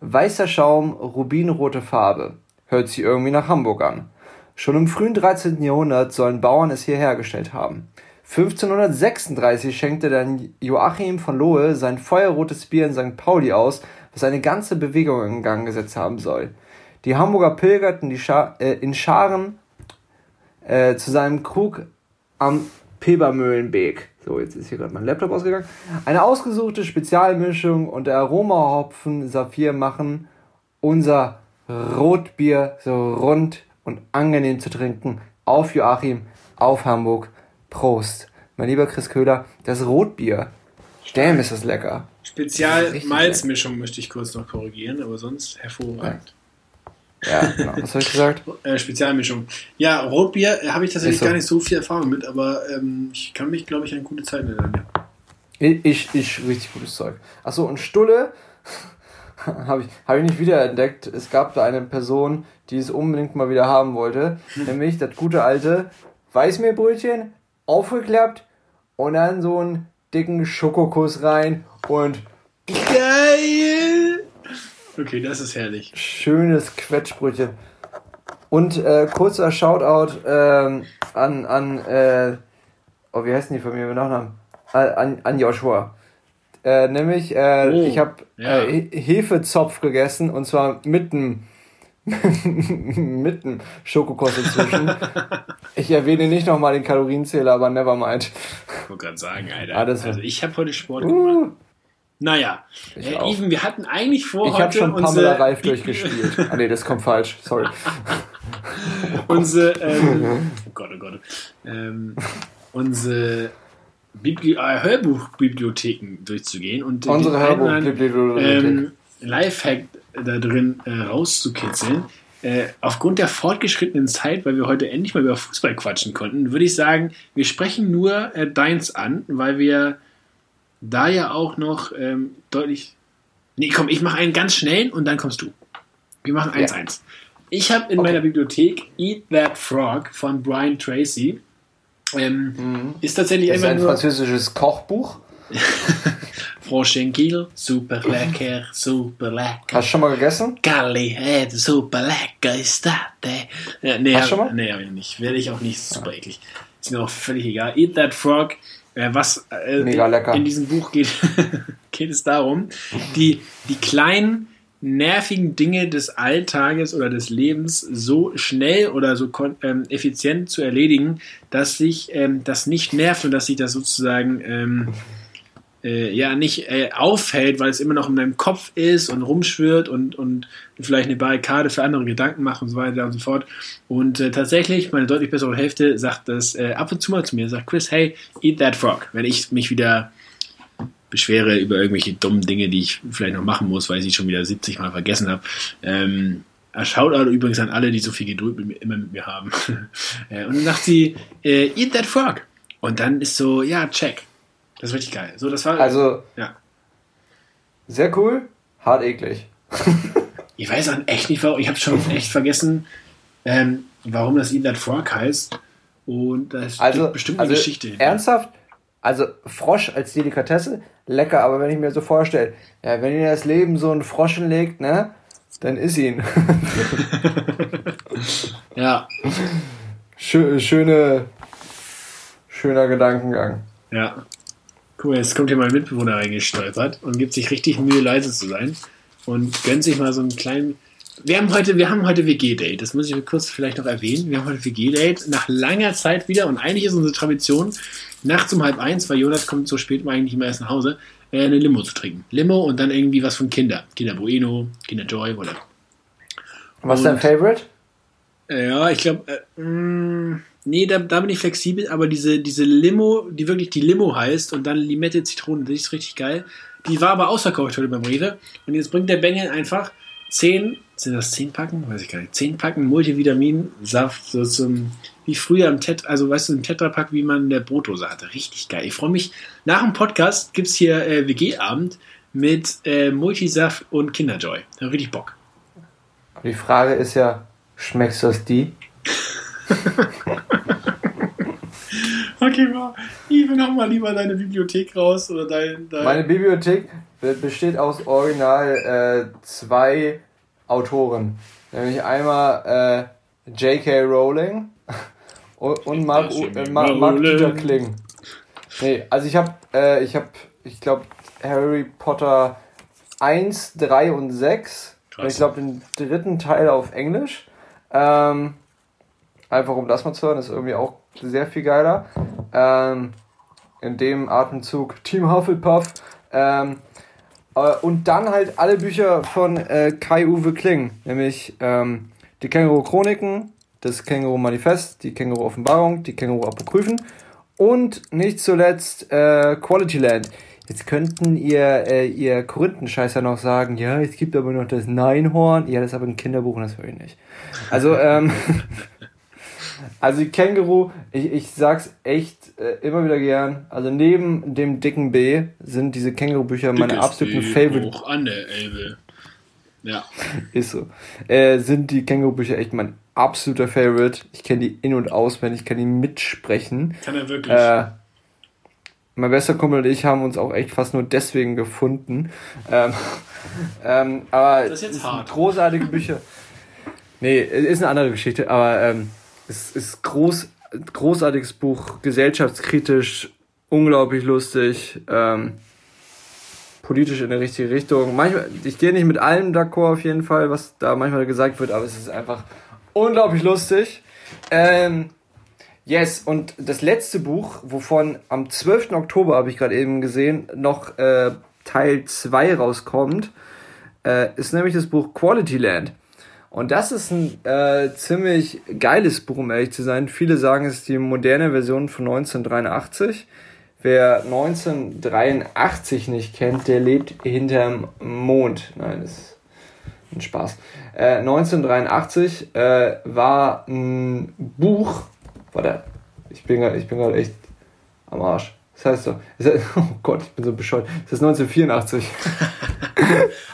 Weißer Schaum, rubinrote Farbe. Hört sich irgendwie nach Hamburg an. Schon im frühen 13. Jahrhundert sollen Bauern es hier hergestellt haben. 1536 schenkte dann Joachim von Lohe sein feuerrotes Bier in St. Pauli aus, was eine ganze Bewegung in Gang gesetzt haben soll. Die Hamburger pilgerten die Scha äh, in Scharen äh, zu seinem Krug am Pebermühlenbeek. So, jetzt ist hier gerade mein Laptop ausgegangen. Eine ausgesuchte Spezialmischung und der Aromahopfen Saphir machen unser Rotbier so rund und angenehm zu trinken. Auf Joachim, auf Hamburg. Prost. Mein lieber Chris Köhler, das Rotbier. Damn, ist das lecker. Spezial-Malzmischung möchte ich kurz noch korrigieren, aber sonst hervorragend. Ja, genau. Was habe ich gesagt? Äh, Spezialmischung. Ja, Rotbier äh, habe ich tatsächlich so. gar nicht so viel Erfahrung mit, aber ähm, ich kann mich, glaube ich, an gute Zeiten erinnern. Ich, ich, richtig gutes Zeug. Achso, und Stulle habe ich, hab ich nicht wiederentdeckt. Es gab da eine Person, die es unbedingt mal wieder haben wollte. nämlich das gute alte Weißmehlbrötchen, aufgeklappt und dann so einen dicken Schokokuss rein und. Geil! Okay, das ist herrlich. Schönes Quetschbrötchen. Und äh, kurzer Shoutout ähm, an, an äh, oh, wie heißen die von mir mit Nachnamen? An, an Joshua. Äh, nämlich, äh, oh, ich habe ja. äh, Hefezopf gegessen und zwar mitten mit einem Schokokuss inzwischen. ich erwähne nicht nochmal den Kalorienzähler, aber never mind. Ich wollte gerade sagen, Alter. Ah, also ich habe heute Sport uh. gemacht. Naja, äh, Even, wir hatten eigentlich vor, ich heute. Ich habe schon Pamela Reif durchgespielt. ah, nee, das kommt falsch. Sorry. unsere, ähm, oh Gott, oh Gott. Ähm, unsere Bibli äh, Hörbuchbibliotheken durchzugehen und unsere Hörbuchbibliotheken. Ähm, Lifehack da drin äh, rauszukitzeln. Äh, aufgrund der fortgeschrittenen Zeit, weil wir heute endlich mal über Fußball quatschen konnten, würde ich sagen, wir sprechen nur äh, deins an, weil wir da ja auch noch ähm, deutlich. Nee, komm, ich mache einen ganz schnellen und dann kommst du. Wir machen 1-1. Ja. Ich habe in okay. meiner Bibliothek Eat That Frog von Brian Tracy. Ähm, mhm. Ist tatsächlich das ist ein französisches Kochbuch. Frau Schenkel, super lecker, super lecker. Hast du schon mal gegessen? Galli, äh, super lecker ist das. Äh, nee, Hast du schon mal? Nee, hab ich nicht. Werde ich auch nicht. Super eklig. Ist mir auch völlig egal. Eat That Frog äh, was äh, Mega lecker. in diesem Buch geht, geht es darum, die, die kleinen nervigen Dinge des Alltages oder des Lebens so schnell oder so ähm, effizient zu erledigen, dass sich ähm, das nicht nervt und dass sich das sozusagen ähm, äh, ja nicht äh, auffällt, weil es immer noch in deinem Kopf ist und rumschwirrt und, und vielleicht eine Barrikade für andere Gedanken macht und so weiter und so fort. Und äh, tatsächlich, meine deutlich bessere Hälfte sagt das äh, ab und zu mal zu mir, sagt Chris, hey, eat that frog. Wenn ich mich wieder beschwere über irgendwelche dummen Dinge, die ich vielleicht noch machen muss, weil ich sie schon wieder 70 Mal vergessen habe. Ähm, Shoutout übrigens an alle, die so viel Geduld mit mir, immer mit mir haben. Äh, und dann sagt sie, äh, eat that frog. Und dann ist so, ja, check. Das ist richtig geil. So, das war. Also. Ja. Sehr cool, hart eklig. ich weiß auch echt nicht, warum. Ich habe schon echt vergessen, ähm, warum das That Frog heißt. Und das also, bestimmt eine also Geschichte. Ernsthaft? Also Frosch als Delikatesse, lecker, aber wenn ich mir so vorstelle, ja, wenn ihr das Leben so einen Froschen legt, ne, dann ist ihn. ja. Schö schöne, schöner Gedankengang. Ja. Guck mal, jetzt kommt hier mein Mitbewohner reingestolpert und gibt sich richtig Mühe, leise zu sein und gönnt sich mal so einen kleinen. Wir haben heute, wir haben heute WG-Date. Das muss ich kurz vielleicht noch erwähnen. Wir haben heute WG-Date nach langer Zeit wieder und eigentlich ist unsere Tradition, nachts um halb eins, weil Jonas kommt so spät eigentlich immer erst nach Hause, äh, eine Limo zu trinken. Limo und dann irgendwie was von Kinder. Kinder Bueno, Kinder Joy, whatever. Was ist dein Favorite? Äh, ja, ich glaube, äh, mm, Nee, da, da bin ich flexibel, aber diese, diese Limo, die wirklich die Limo heißt und dann Limette, Zitrone, das ist richtig geil. Die war aber ausverkauft heute beim Rewe. Und jetzt bringt der Bengel einfach 10, sind das 10 Packen? Weiß ich gar nicht. 10 Packen Multivitaminsaft, so zum, wie früher im Tet, also weißt du, im Tetrapack, wie man in der Brotdose hatte. Richtig geil. Ich freue mich. Nach dem Podcast gibt es hier äh, WG-Abend mit äh, Multisaft und Kinderjoy. Da richtig Bock. Die Frage ist ja, schmeckst du das die? okay, mal, Ivan, hau mal lieber deine Bibliothek raus oder dein. dein Meine Bibliothek besteht aus original äh, zwei Autoren. Nämlich einmal äh, J.K. Rowling und, und Mark, äh, Mark, Mark Peter Kling. Nee, also ich habe, äh, ich habe, ich glaube, Harry Potter 1, 3 und 6. Und ich glaube, den dritten Teil auf Englisch. Ähm, Einfach um das mal zu hören, ist irgendwie auch sehr viel geiler. Ähm, in dem Atemzug Team Hufflepuff. Ähm, Äh, und dann halt alle Bücher von äh, Kai-Uwe Kling, nämlich ähm, die Känguru-Chroniken, das Känguru-Manifest, die Känguru-Offenbarung, die Känguru-Apokryphen und nicht zuletzt äh, Quality Land. Jetzt könnten ihr, äh, ihr Korinthenscheißer noch sagen, ja, es gibt aber noch das Neinhorn. Ja, das ist aber ein Kinderbuch und das höre ich nicht. Also, ähm, also die Känguru, ich, ich sag's echt äh, immer wieder gern. Also neben dem dicken B sind diese Känguru-Bücher meine absoluten B Favorite. Hoch an der Elbe. Ja. Ist so. Äh, sind die Känguru-Bücher echt mein absoluter Favorite. Ich kenne die in- und auswendig, ich kann die mitsprechen. Kann er wirklich. Äh, mein bester Kumpel und ich haben uns auch echt fast nur deswegen gefunden. Ähm, ähm, aber das ist jetzt hart. großartige Bücher. Nee, ist eine andere Geschichte, aber ähm, es ist groß, großartiges Buch, gesellschaftskritisch, unglaublich lustig, ähm, politisch in die richtige Richtung. Manchmal, ich gehe nicht mit allem d'accord auf jeden Fall, was da manchmal gesagt wird, aber es ist einfach unglaublich lustig. Ähm, Yes, und das letzte Buch, wovon am 12. Oktober, habe ich gerade eben gesehen, noch äh, Teil 2 rauskommt, äh, ist nämlich das Buch Quality Land. Und das ist ein äh, ziemlich geiles Buch, um ehrlich zu sein. Viele sagen, es ist die moderne Version von 1983. Wer 1983 nicht kennt, der lebt hinterm Mond. Nein, das ist ein Spaß. Äh, 1983 äh, war ein Buch, Warte, ich bin gerade ich bin gerade echt am Arsch. Das heißt so, oh Gott, ich bin so bescheuert. Das ist 1984.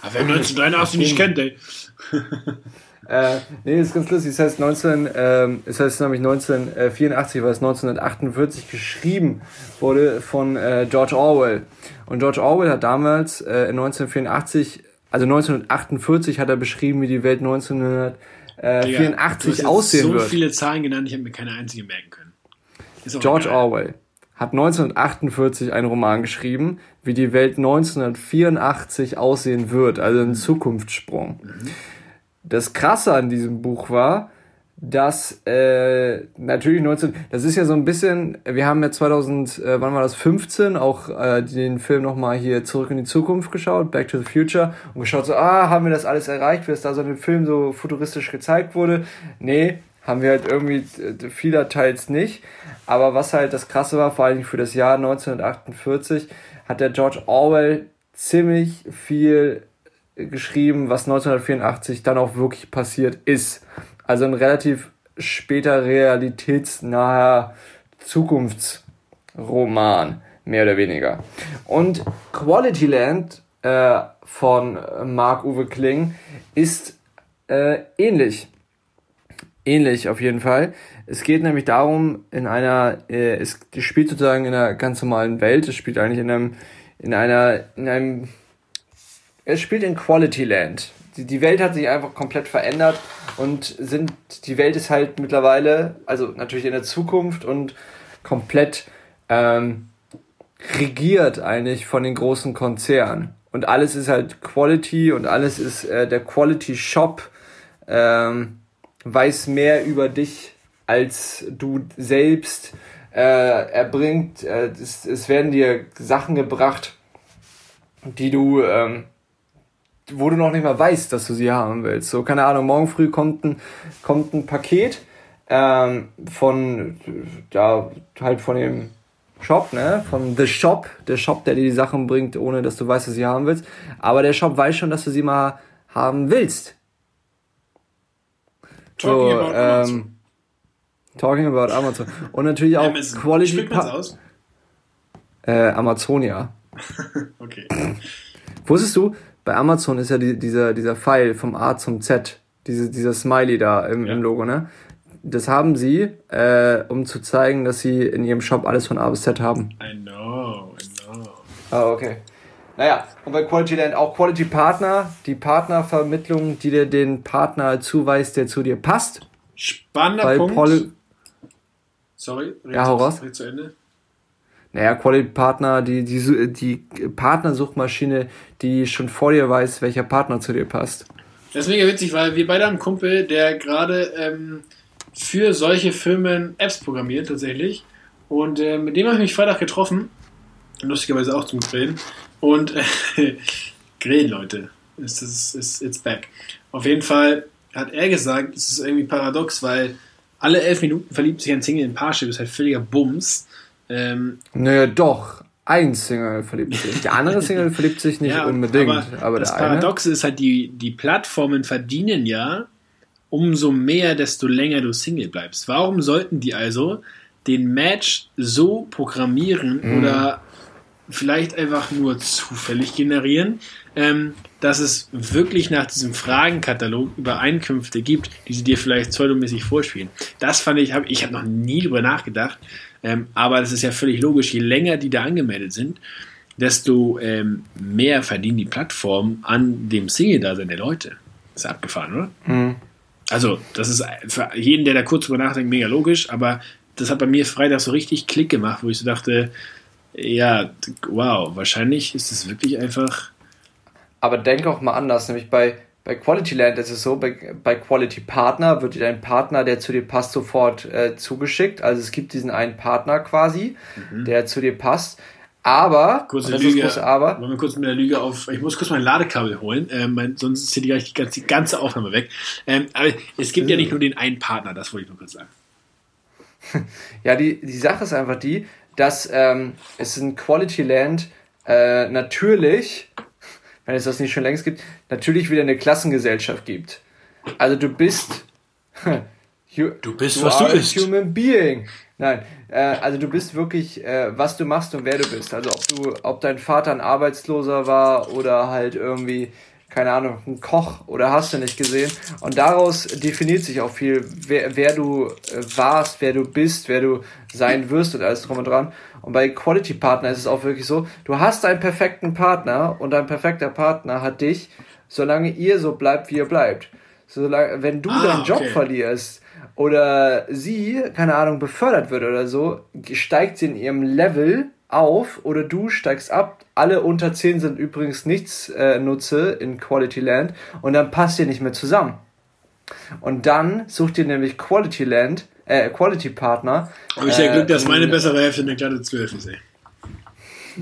Aber wer 1983 nicht kennt, ey. äh, nee, das ist ganz lustig. Das heißt, 19, ähm, das heißt nämlich 1984, weil es 1948 geschrieben wurde von äh, George Orwell. Und George Orwell hat damals äh, in 1984, also 1948 hat er beschrieben, wie die Welt 1900 äh, Digga, 84 aussehen so wird. so viele Zahlen genannt, ich habe mir keine einzige merken können. George geil. Orwell hat 1948 einen Roman geschrieben, wie die Welt 1984 aussehen wird, also ein Zukunftssprung. Mhm. Das Krasse an diesem Buch war, dass äh, natürlich 19, das ist ja so ein bisschen, wir haben ja 2000, äh, wann war das, 15, auch äh, den Film nochmal hier zurück in die Zukunft geschaut, Back to the Future, und geschaut so, ah, haben wir das alles erreicht, wie es da so in dem Film so futuristisch gezeigt wurde. Nee, haben wir halt irgendwie äh, vielerteils nicht. Aber was halt das Krasse war, vor allem für das Jahr 1948, hat der George Orwell ziemlich viel geschrieben, was 1984 dann auch wirklich passiert ist. Also ein relativ später realitätsnaher Zukunftsroman, mehr oder weniger. Und Quality Land äh, von Mark-Uwe Kling ist äh, ähnlich. Ähnlich auf jeden Fall. Es geht nämlich darum, in einer, äh, es spielt sozusagen in einer ganz normalen Welt, es spielt eigentlich in einem, in einer, in einem, es spielt in Quality Land die, Welt hat sich einfach komplett verändert und sind, die Welt ist halt mittlerweile, also natürlich in der Zukunft und komplett ähm, regiert eigentlich von den großen Konzernen. Und alles ist halt Quality und alles ist äh, der Quality Shop ähm, weiß mehr über dich als du selbst. Äh, er bringt, äh, es, es werden dir Sachen gebracht, die du ähm, wo du noch nicht mal weißt, dass du sie haben willst. So, keine Ahnung, morgen früh kommt ein, kommt ein Paket ähm, von, ja, halt von dem Shop, ne? Von The Shop, der Shop, der dir die Sachen bringt, ohne dass du weißt, dass du sie haben willst. Aber der Shop weiß schon, dass du sie mal haben willst. Talking so, about ähm, Amazon. Talking about Amazon. Und natürlich auch Amazon. Quality. aus? Äh, Amazonia. okay. Wusstest du, bei Amazon ist ja die, dieser, dieser Pfeil vom A zum Z, diese, dieser Smiley da im, ja. im Logo, ne? Das haben sie, äh, um zu zeigen, dass sie in ihrem Shop alles von A bis Z haben. I know, I know. Ah, okay. Naja, und bei Quality Land auch Quality Partner, die Partnervermittlung, die dir den Partner zuweist, der zu dir passt. Spannender Punkt. Poly Sorry, ja, hau raus. zu Ende naja, Quality Partner, die, die, die Partnersuchmaschine, die schon vor dir weiß, welcher Partner zu dir passt. Das ist mega witzig, weil wir beide haben einen Kumpel, der gerade ähm, für solche Firmen Apps programmiert, tatsächlich. Und äh, mit dem habe ich mich Freitag getroffen. Lustigerweise auch zum Grillen. Und äh, Grillen, Leute. It's, it's, it's, back. Auf jeden Fall hat er gesagt, es ist irgendwie paradox, weil alle elf Minuten verliebt sich ein Single in Parship, ist halt völliger Bums. Ähm, naja, doch. Ein Single verliebt sich. Der andere Single verliebt sich nicht ja, unbedingt. Aber, aber das Paradoxe eine? ist halt, die, die Plattformen verdienen ja, umso mehr, desto länger du Single bleibst. Warum sollten die also den Match so programmieren mhm. oder vielleicht einfach nur zufällig generieren, ähm, dass es wirklich nach diesem Fragenkatalog Übereinkünfte gibt, die sie dir vielleicht pseudomäßig vorspielen. Das fand ich, hab, ich habe noch nie drüber nachgedacht, ähm, aber das ist ja völlig logisch. Je länger die da angemeldet sind, desto ähm, mehr verdienen die Plattformen an dem Single-Dasein der Leute. ist abgefahren, oder? Mhm. Also, das ist für jeden, der da kurz drüber nachdenkt, mega logisch, aber das hat bei mir Freitag so richtig Klick gemacht, wo ich so dachte, ja, wow, wahrscheinlich ist es wirklich einfach. Aber denk auch mal anders, nämlich bei, bei Quality Land ist es so, bei, bei Quality Partner wird dir dein Partner, der zu dir passt, sofort äh, zugeschickt. Also es gibt diesen einen Partner quasi, mhm. der zu dir passt. Aber, kurze Lüge, aber. Wollen wir kurz mit der Lüge auf, ich muss kurz mein Ladekabel holen, ähm, sonst ist hier gleich die ganze, die ganze Aufnahme weg. Ähm, aber es gibt ja nicht nur den einen Partner, das wollte ich nur kurz sagen. ja, die, die Sache ist einfach die, dass ähm, es in Quality Land äh, natürlich, wenn es das nicht schon längst gibt, natürlich wieder eine Klassengesellschaft gibt. Also du bist. du bist, was du bist. Human Being. Nein, äh, also du bist wirklich, äh, was du machst und wer du bist. Also ob du, ob dein Vater ein Arbeitsloser war oder halt irgendwie keine Ahnung, ein Koch oder hast du nicht gesehen. Und daraus definiert sich auch viel, wer, wer du äh, warst, wer du bist, wer du sein wirst und alles drum und dran. Und bei Quality Partner ist es auch wirklich so, du hast einen perfekten Partner und dein perfekter Partner hat dich, solange ihr so bleibt, wie ihr bleibt. Solange, wenn du ah, deinen Job okay. verlierst oder sie, keine Ahnung, befördert wird oder so, steigt sie in ihrem Level auf oder du steigst ab. Alle unter 10 sind übrigens nichts äh, Nutze in Quality Land und dann passt ihr nicht mehr zusammen. Und dann sucht ihr nämlich Quality Land, äh, Quality Partner. Habe ich ja Glück, dass meine bessere Hälfte eine glatte 12 ist, ey.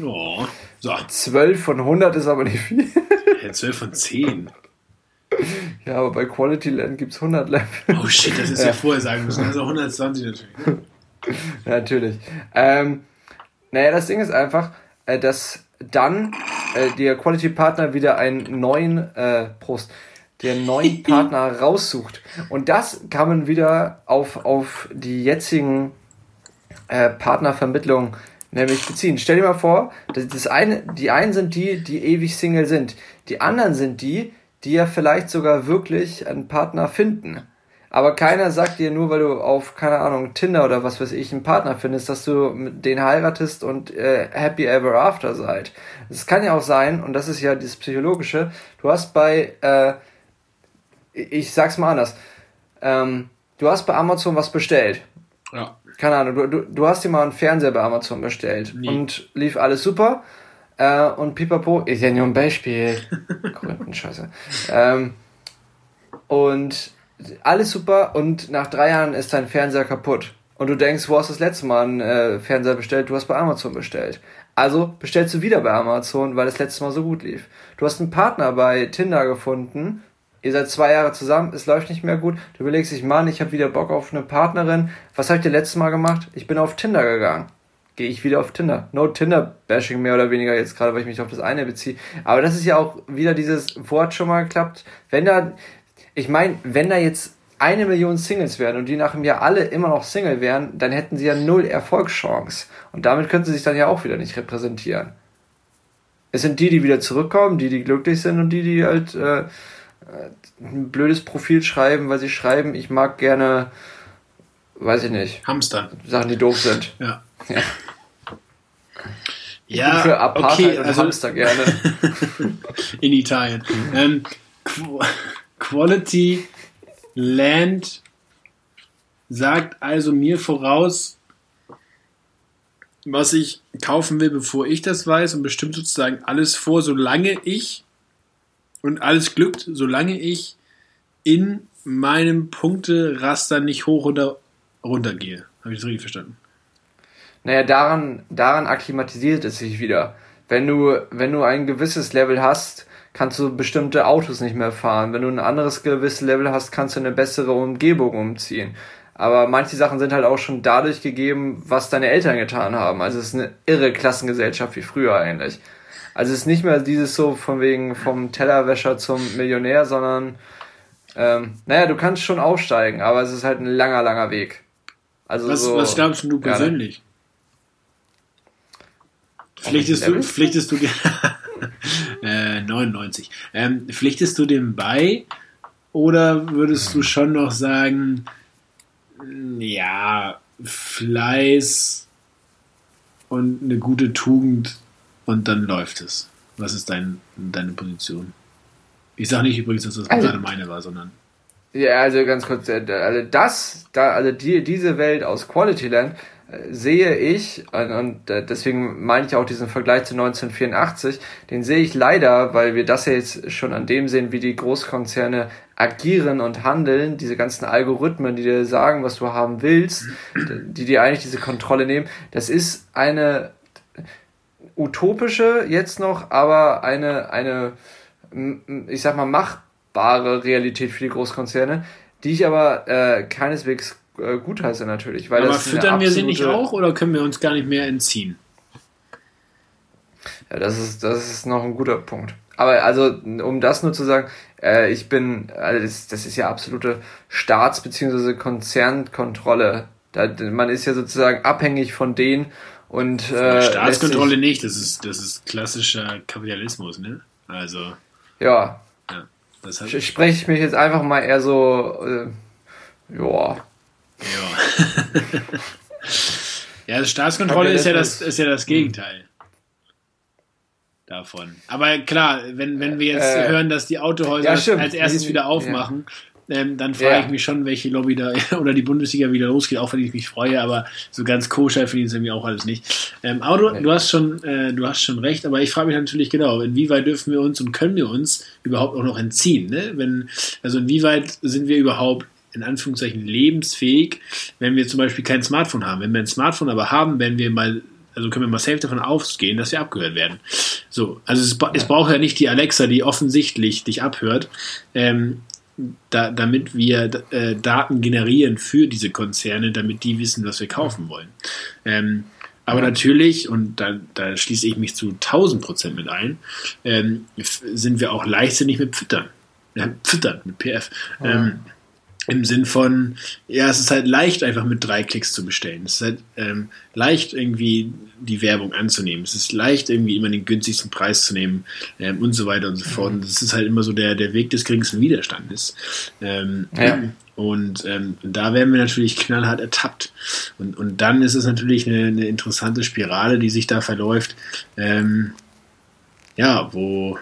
Oh, so. 12 von 100 ist aber nicht viel. Ja, 12 von 10. Ja, aber bei Quality Land gibt es 100 Level. Oh shit, das ist ja, ja vorher sagen müssen. Also 120 natürlich. Natürlich. Ähm, naja, das Ding ist einfach, äh, dass dann äh, der Quality Partner wieder einen neuen äh, Prost, der neuen Partner raussucht. Und das kann man wieder auf, auf die jetzigen äh, Partnervermittlungen nämlich beziehen. Stell dir mal vor, das, das eine, die einen sind die, die ewig Single sind. Die anderen sind die, die ja vielleicht sogar wirklich einen Partner finden. Aber keiner sagt dir nur, weil du auf, keine Ahnung, Tinder oder was weiß ich, einen Partner findest, dass du den heiratest und äh, happy ever after seid. Es kann ja auch sein, und das ist ja das Psychologische, du hast bei, äh, ich sag's mal anders, ähm, du hast bei Amazon was bestellt. Ja. Keine Ahnung, du, du, du hast dir mal einen Fernseher bei Amazon bestellt Nie. und lief alles super. Äh, und pipapo, ist ja nur ein Beispiel. Scheiße. Ähm, und alles super und nach drei Jahren ist dein Fernseher kaputt. Und du denkst, wo hast du das letzte Mal einen äh, Fernseher bestellt? Du hast bei Amazon bestellt. Also bestellst du wieder bei Amazon, weil das letzte Mal so gut lief. Du hast einen Partner bei Tinder gefunden. Ihr seid zwei Jahre zusammen, es läuft nicht mehr gut. Du überlegst dich, Mann, ich habe wieder Bock auf eine Partnerin. Was habe ich dir letztes Mal gemacht? Ich bin auf Tinder gegangen. Gehe ich wieder auf Tinder. No Tinder-Bashing mehr oder weniger jetzt gerade, weil ich mich auf das eine beziehe. Aber das ist ja auch wieder dieses Wort schon mal geklappt. Wenn da, ich meine, wenn da jetzt eine Million Singles wären und die nach einem Jahr alle immer noch Single wären, dann hätten sie ja null Erfolgschance. Und damit können sie sich dann ja auch wieder nicht repräsentieren. Es sind die, die wieder zurückkommen, die, die glücklich sind und die, die halt äh, ein blödes Profil schreiben, weil sie schreiben, ich mag gerne, weiß ich nicht. Hamster. Sachen, die doof sind. Ja. Ja. ja für Apartheid okay, und also, Hamster gerne. In Italien. ähm, Quality Land sagt also mir voraus, was ich kaufen will, bevor ich das weiß und bestimmt sozusagen alles vor, solange ich und alles glückt, solange ich in meinem Punkteraster nicht hoch oder runter gehe. Habe ich das richtig verstanden? Naja, daran, daran akklimatisiert es sich wieder. Wenn du, wenn du ein gewisses Level hast, kannst du bestimmte Autos nicht mehr fahren. Wenn du ein anderes gewisses Level hast, kannst du eine bessere Umgebung umziehen. Aber manche Sachen sind halt auch schon dadurch gegeben, was deine Eltern getan haben. Also es ist eine irre Klassengesellschaft wie früher eigentlich. Also es ist nicht mehr dieses so von wegen vom Tellerwäscher zum Millionär, sondern ähm, naja, du kannst schon aufsteigen, aber es ist halt ein langer, langer Weg. Also was, so, was glaubst du persönlich? Pflichtest du, pflichtest du dir äh, 99. Ähm, pflichtest du dem bei oder würdest du schon noch sagen, ja, Fleiß und eine gute Tugend und dann läuft es. Was ist dein, deine Position? Ich sage nicht übrigens, dass das also, gerade meine war, sondern. Ja, also ganz kurz, äh, also das, da, also die, diese Welt aus Quality Land äh, sehe ich, und, äh, deswegen meine ich auch diesen Vergleich zu 1984, den sehe ich leider, weil wir das ja jetzt schon an dem sehen, wie die Großkonzerne agieren und handeln, diese ganzen Algorithmen, die dir sagen, was du haben willst, die dir eigentlich diese Kontrolle nehmen, das ist eine utopische jetzt noch, aber eine, eine, ich sag mal, machbare Realität für die Großkonzerne, die ich aber äh, keineswegs äh, gutheiße natürlich. Weil aber füttern wir sie nicht auch oder können wir uns gar nicht mehr entziehen? Ja, das ist, das ist noch ein guter Punkt. Aber also, um das nur zu sagen, äh, ich bin, also das, das ist ja absolute Staats- bzw. Konzernkontrolle. Da, man ist ja sozusagen abhängig von denen und äh, Staatskontrolle nicht, das ist, das ist klassischer Kapitalismus, ne? Also. Ja. ja das heißt, Spreche ich mich jetzt einfach mal eher so, äh, ja. Ja. ja, Staatskontrolle ist ja, das, ist ja das Gegenteil davon. Aber klar, wenn, wenn wir jetzt äh, hören, dass die Autohäuser ja, als erstes wieder aufmachen, ja. ähm, dann frage ja. ich mich schon, welche Lobby da oder die Bundesliga wieder losgeht, auch wenn ich mich freue, aber so ganz koscher finde ich es irgendwie auch alles nicht. Ähm, aber du, du, hast schon, äh, du hast schon recht, aber ich frage mich natürlich genau, inwieweit dürfen wir uns und können wir uns überhaupt auch noch entziehen? Ne? Wenn, also inwieweit sind wir überhaupt in Anführungszeichen lebensfähig, wenn wir zum Beispiel kein Smartphone haben. Wenn wir ein Smartphone aber haben, wenn wir mal also können wir mal safe davon ausgehen, dass wir abgehört werden. So, also es, es braucht ja nicht die Alexa, die offensichtlich dich abhört, ähm, da, damit wir äh, Daten generieren für diese Konzerne, damit die wissen, was wir kaufen wollen. Ähm, aber natürlich, und da, da schließe ich mich zu 1000 Prozent mit ein, ähm, sind wir auch leichtsinnig mit Pfüttern. Ja, Pfüttern mit PF. Ähm, im Sinn von, ja, es ist halt leicht, einfach mit drei Klicks zu bestellen. Es ist halt ähm, leicht, irgendwie die Werbung anzunehmen. Es ist leicht, irgendwie immer den günstigsten Preis zu nehmen ähm, und so weiter und so fort. Und das ist halt immer so der, der Weg des geringsten Widerstandes. Ähm, ja. Und ähm, da werden wir natürlich knallhart ertappt. Und, und dann ist es natürlich eine, eine interessante Spirale, die sich da verläuft. Ähm, ja, wo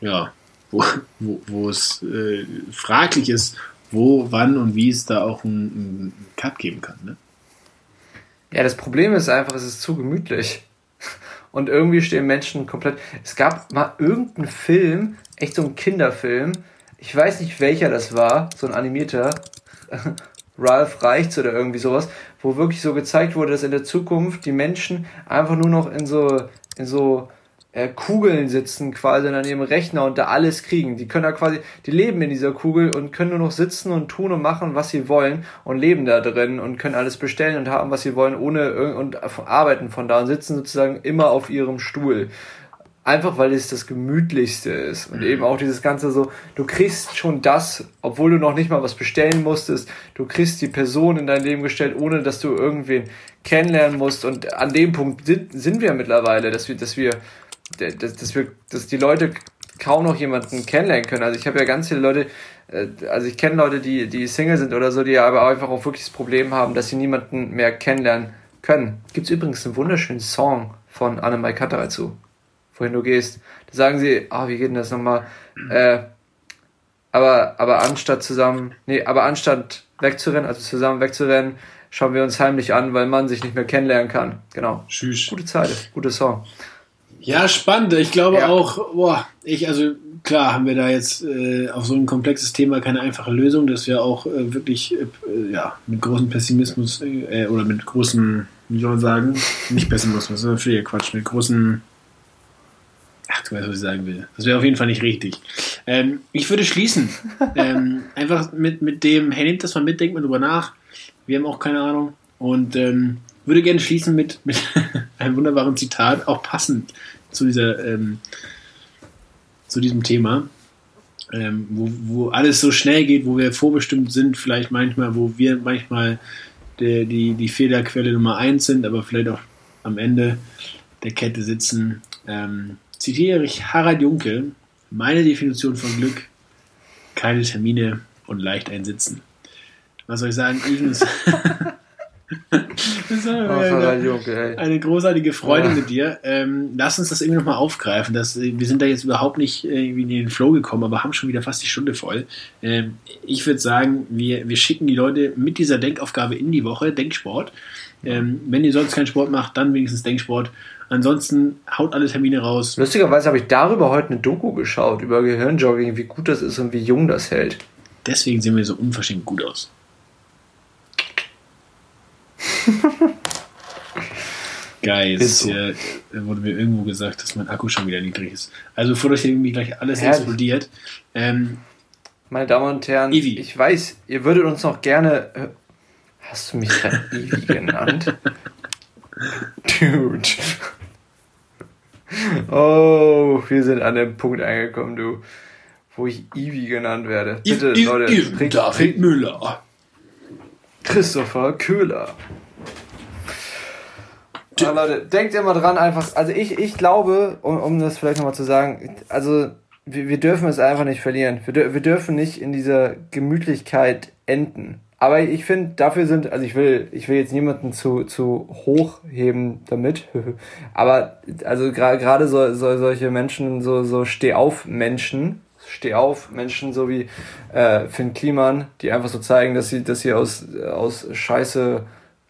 ja, wo, wo, wo es äh, fraglich ist, wo, wann und wie es da auch einen, Cut geben kann. Ne? Ja, das Problem ist einfach, es ist zu gemütlich. Und irgendwie stehen Menschen komplett. Es gab mal irgendeinen Film, echt so ein Kinderfilm. Ich weiß nicht welcher das war, so ein animierter. Ralph Reichts oder irgendwie sowas, wo wirklich so gezeigt wurde, dass in der Zukunft die Menschen einfach nur noch in so, in so äh, Kugeln sitzen quasi an ihrem Rechner und da alles kriegen. Die können da quasi, die leben in dieser Kugel und können nur noch sitzen und tun und machen, was sie wollen und leben da drin und können alles bestellen und haben, was sie wollen, ohne und arbeiten von da und sitzen sozusagen immer auf ihrem Stuhl. Einfach weil es das gemütlichste ist und eben auch dieses ganze so, du kriegst schon das, obwohl du noch nicht mal was bestellen musstest, du kriegst die Person in dein Leben gestellt, ohne dass du irgendwen kennenlernen musst und an dem Punkt sind, sind wir mittlerweile, dass wir, dass wir dass, dass, wir, dass die Leute kaum noch jemanden kennenlernen können. Also ich habe ja ganz viele Leute, äh, also ich kenne Leute, die, die Single sind oder so, die aber einfach auch wirklich das Problem haben, dass sie niemanden mehr kennenlernen können. Gibt es übrigens einen wunderschönen Song von Annemai Katter dazu, wohin du gehst. Da sagen sie, ah, oh, wie geht denn das nochmal? Äh, aber, aber anstatt zusammen, nee, aber anstatt wegzurennen, also zusammen wegzurennen, schauen wir uns heimlich an, weil man sich nicht mehr kennenlernen kann. Genau. Tschüss. Gute Zeit, guter Song. Ja, spannend. Ich glaube ja. auch, boah, ich, also klar haben wir da jetzt äh, auf so ein komplexes Thema keine einfache Lösung, dass wir auch äh, wirklich äh, ja, mit großem Pessimismus äh, oder mit großem, wie soll man sagen, nicht Pessimismus, sondern völliger Quatsch, mit großen, ach, du weißt, was ich sagen will. Das wäre auf jeden Fall nicht richtig. Ähm, ich würde schließen. ähm, einfach mit, mit dem, hey, nehmt das mal mit, denkt mal drüber nach. Wir haben auch keine Ahnung. Und ähm, würde gerne schließen mit, mit einem wunderbaren Zitat, auch passend zu dieser, ähm, zu diesem Thema. Ähm, wo, wo alles so schnell geht, wo wir vorbestimmt sind, vielleicht manchmal, wo wir manchmal der, die, die Fehlerquelle Nummer eins sind, aber vielleicht auch am Ende der Kette sitzen. Ähm, zitiere ich Harald Junke, meine Definition von Glück, keine Termine und leicht einsitzen. Was soll ich sagen? Ivens. das war oh, eine, Junke, eine, großartige Freude ja. mit dir. Ähm, lass uns das irgendwie nochmal aufgreifen. Das, wir sind da jetzt überhaupt nicht irgendwie in den Flow gekommen, aber haben schon wieder fast die Stunde voll. Ähm, ich würde sagen, wir, wir schicken die Leute mit dieser Denkaufgabe in die Woche, Denksport. Ähm, wenn ihr sonst keinen Sport macht, dann wenigstens Denksport. Ansonsten haut alle Termine raus. Lustigerweise habe ich darüber heute eine Doku geschaut, über Gehirnjogging, wie gut das ist und wie jung das hält. Deswegen sehen wir so unverschämt gut aus. Guys, so. hier wurde mir irgendwo gesagt, dass mein Akku schon wieder niedrig ist. Also bevor euch irgendwie gleich alles Herrlich. explodiert. Ähm, Meine Damen und Herren, Ivi. ich weiß, ihr würdet uns noch gerne. Äh, hast du mich gerade Ivi genannt? Dude. Oh, wir sind an dem Punkt angekommen, du, wo ich Ivi genannt werde. Bitte, I, I, Leute. I, David Müller. Christopher Köhler. Ja, Leute, denkt immer dran, einfach, also ich, ich glaube, um, um das vielleicht nochmal zu sagen, also wir, wir dürfen es einfach nicht verlieren. Wir, wir dürfen nicht in dieser Gemütlichkeit enden. Aber ich finde, dafür sind, also ich will, ich will jetzt niemanden zu, zu hochheben damit. Aber also gerade so, so, solche Menschen, so, so Steh-auf-Menschen, Steh-auf-Menschen, so wie äh, Finn Kliman, die einfach so zeigen, dass sie, dass sie aus, aus Scheiße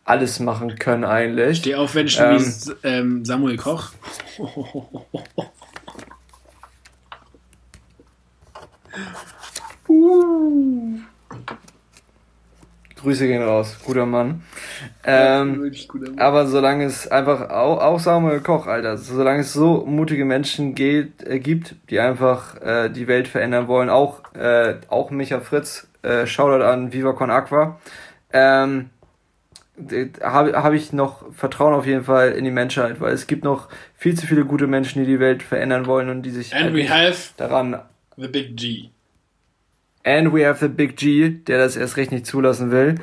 alles machen können eigentlich. Steh-auf-Menschen ähm, wie ähm, Samuel Koch. uh. Grüße gehen raus, guter Mann. Ähm, ja, guter Mann. Aber solange es einfach, auch, auch Samuel Koch, Alter, solange es so mutige Menschen geht, äh, gibt, die einfach äh, die Welt verändern wollen, auch, äh, auch Micha Fritz, äh, Shoutout an Viva Con Aqua, ähm, habe hab ich noch Vertrauen auf jeden Fall in die Menschheit, weil es gibt noch viel zu viele gute Menschen, die die Welt verändern wollen und die sich And we have daran the big G. And we have the Big G, der das erst recht nicht zulassen will.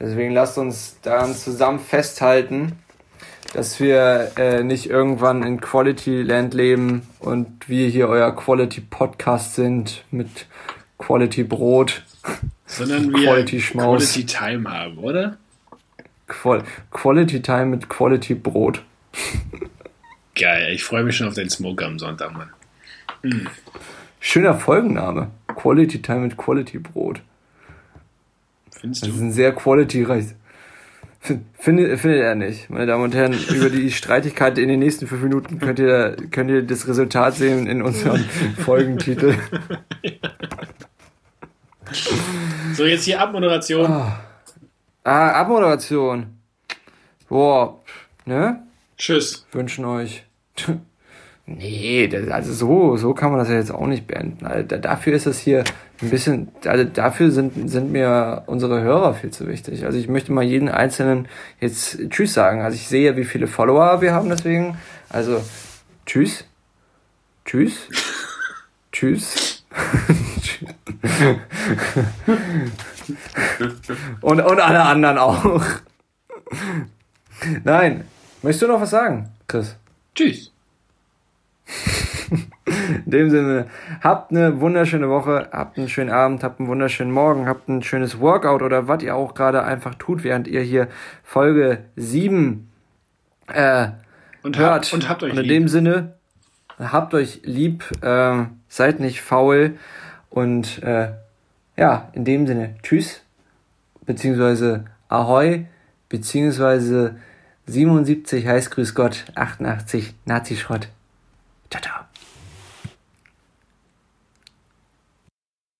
Deswegen lasst uns daran zusammen festhalten, dass wir äh, nicht irgendwann in Quality Land leben und wir hier euer Quality Podcast sind mit Quality Brot. Sondern wir Quality, Quality Time haben, oder? Qual Quality Time mit Quality Brot. Geil, ich freue mich schon auf den Smoke am Sonntag, Mann. Mm. Schöner Folgenname. Quality Time mit Quality Brot. Findest du? Das ist ein sehr quality-reich. Findet, findet er nicht. Meine Damen und Herren, über die Streitigkeit in den nächsten fünf Minuten könnt ihr, könnt ihr das Resultat sehen in unserem Folgentitel. So, jetzt hier Abmoderation. Ah, ah Abmoderation. Boah, ne? Tschüss. Wünschen euch. Nee, das, also so, so kann man das ja jetzt auch nicht beenden. Also dafür ist es hier ein bisschen, also dafür sind, sind mir unsere Hörer viel zu wichtig. Also ich möchte mal jeden Einzelnen jetzt Tschüss sagen. Also ich sehe, wie viele Follower wir haben deswegen. Also Tschüss. Tschüss. Tschüss. und, und alle anderen auch. Nein. Möchtest du noch was sagen, Chris? Tschüss. In dem Sinne, habt eine wunderschöne Woche, habt einen schönen Abend, habt einen wunderschönen Morgen, habt ein schönes Workout oder was ihr auch gerade einfach tut, während ihr hier Folge 7 äh, und hört. Habt, und habt euch und in lieb. dem Sinne, habt euch lieb, äh, seid nicht faul und äh, ja, in dem Sinne, tschüss, beziehungsweise ahoi, beziehungsweise 77 heißt Grüß Gott, 88 Nazi-Schrott. Ciao, ciao.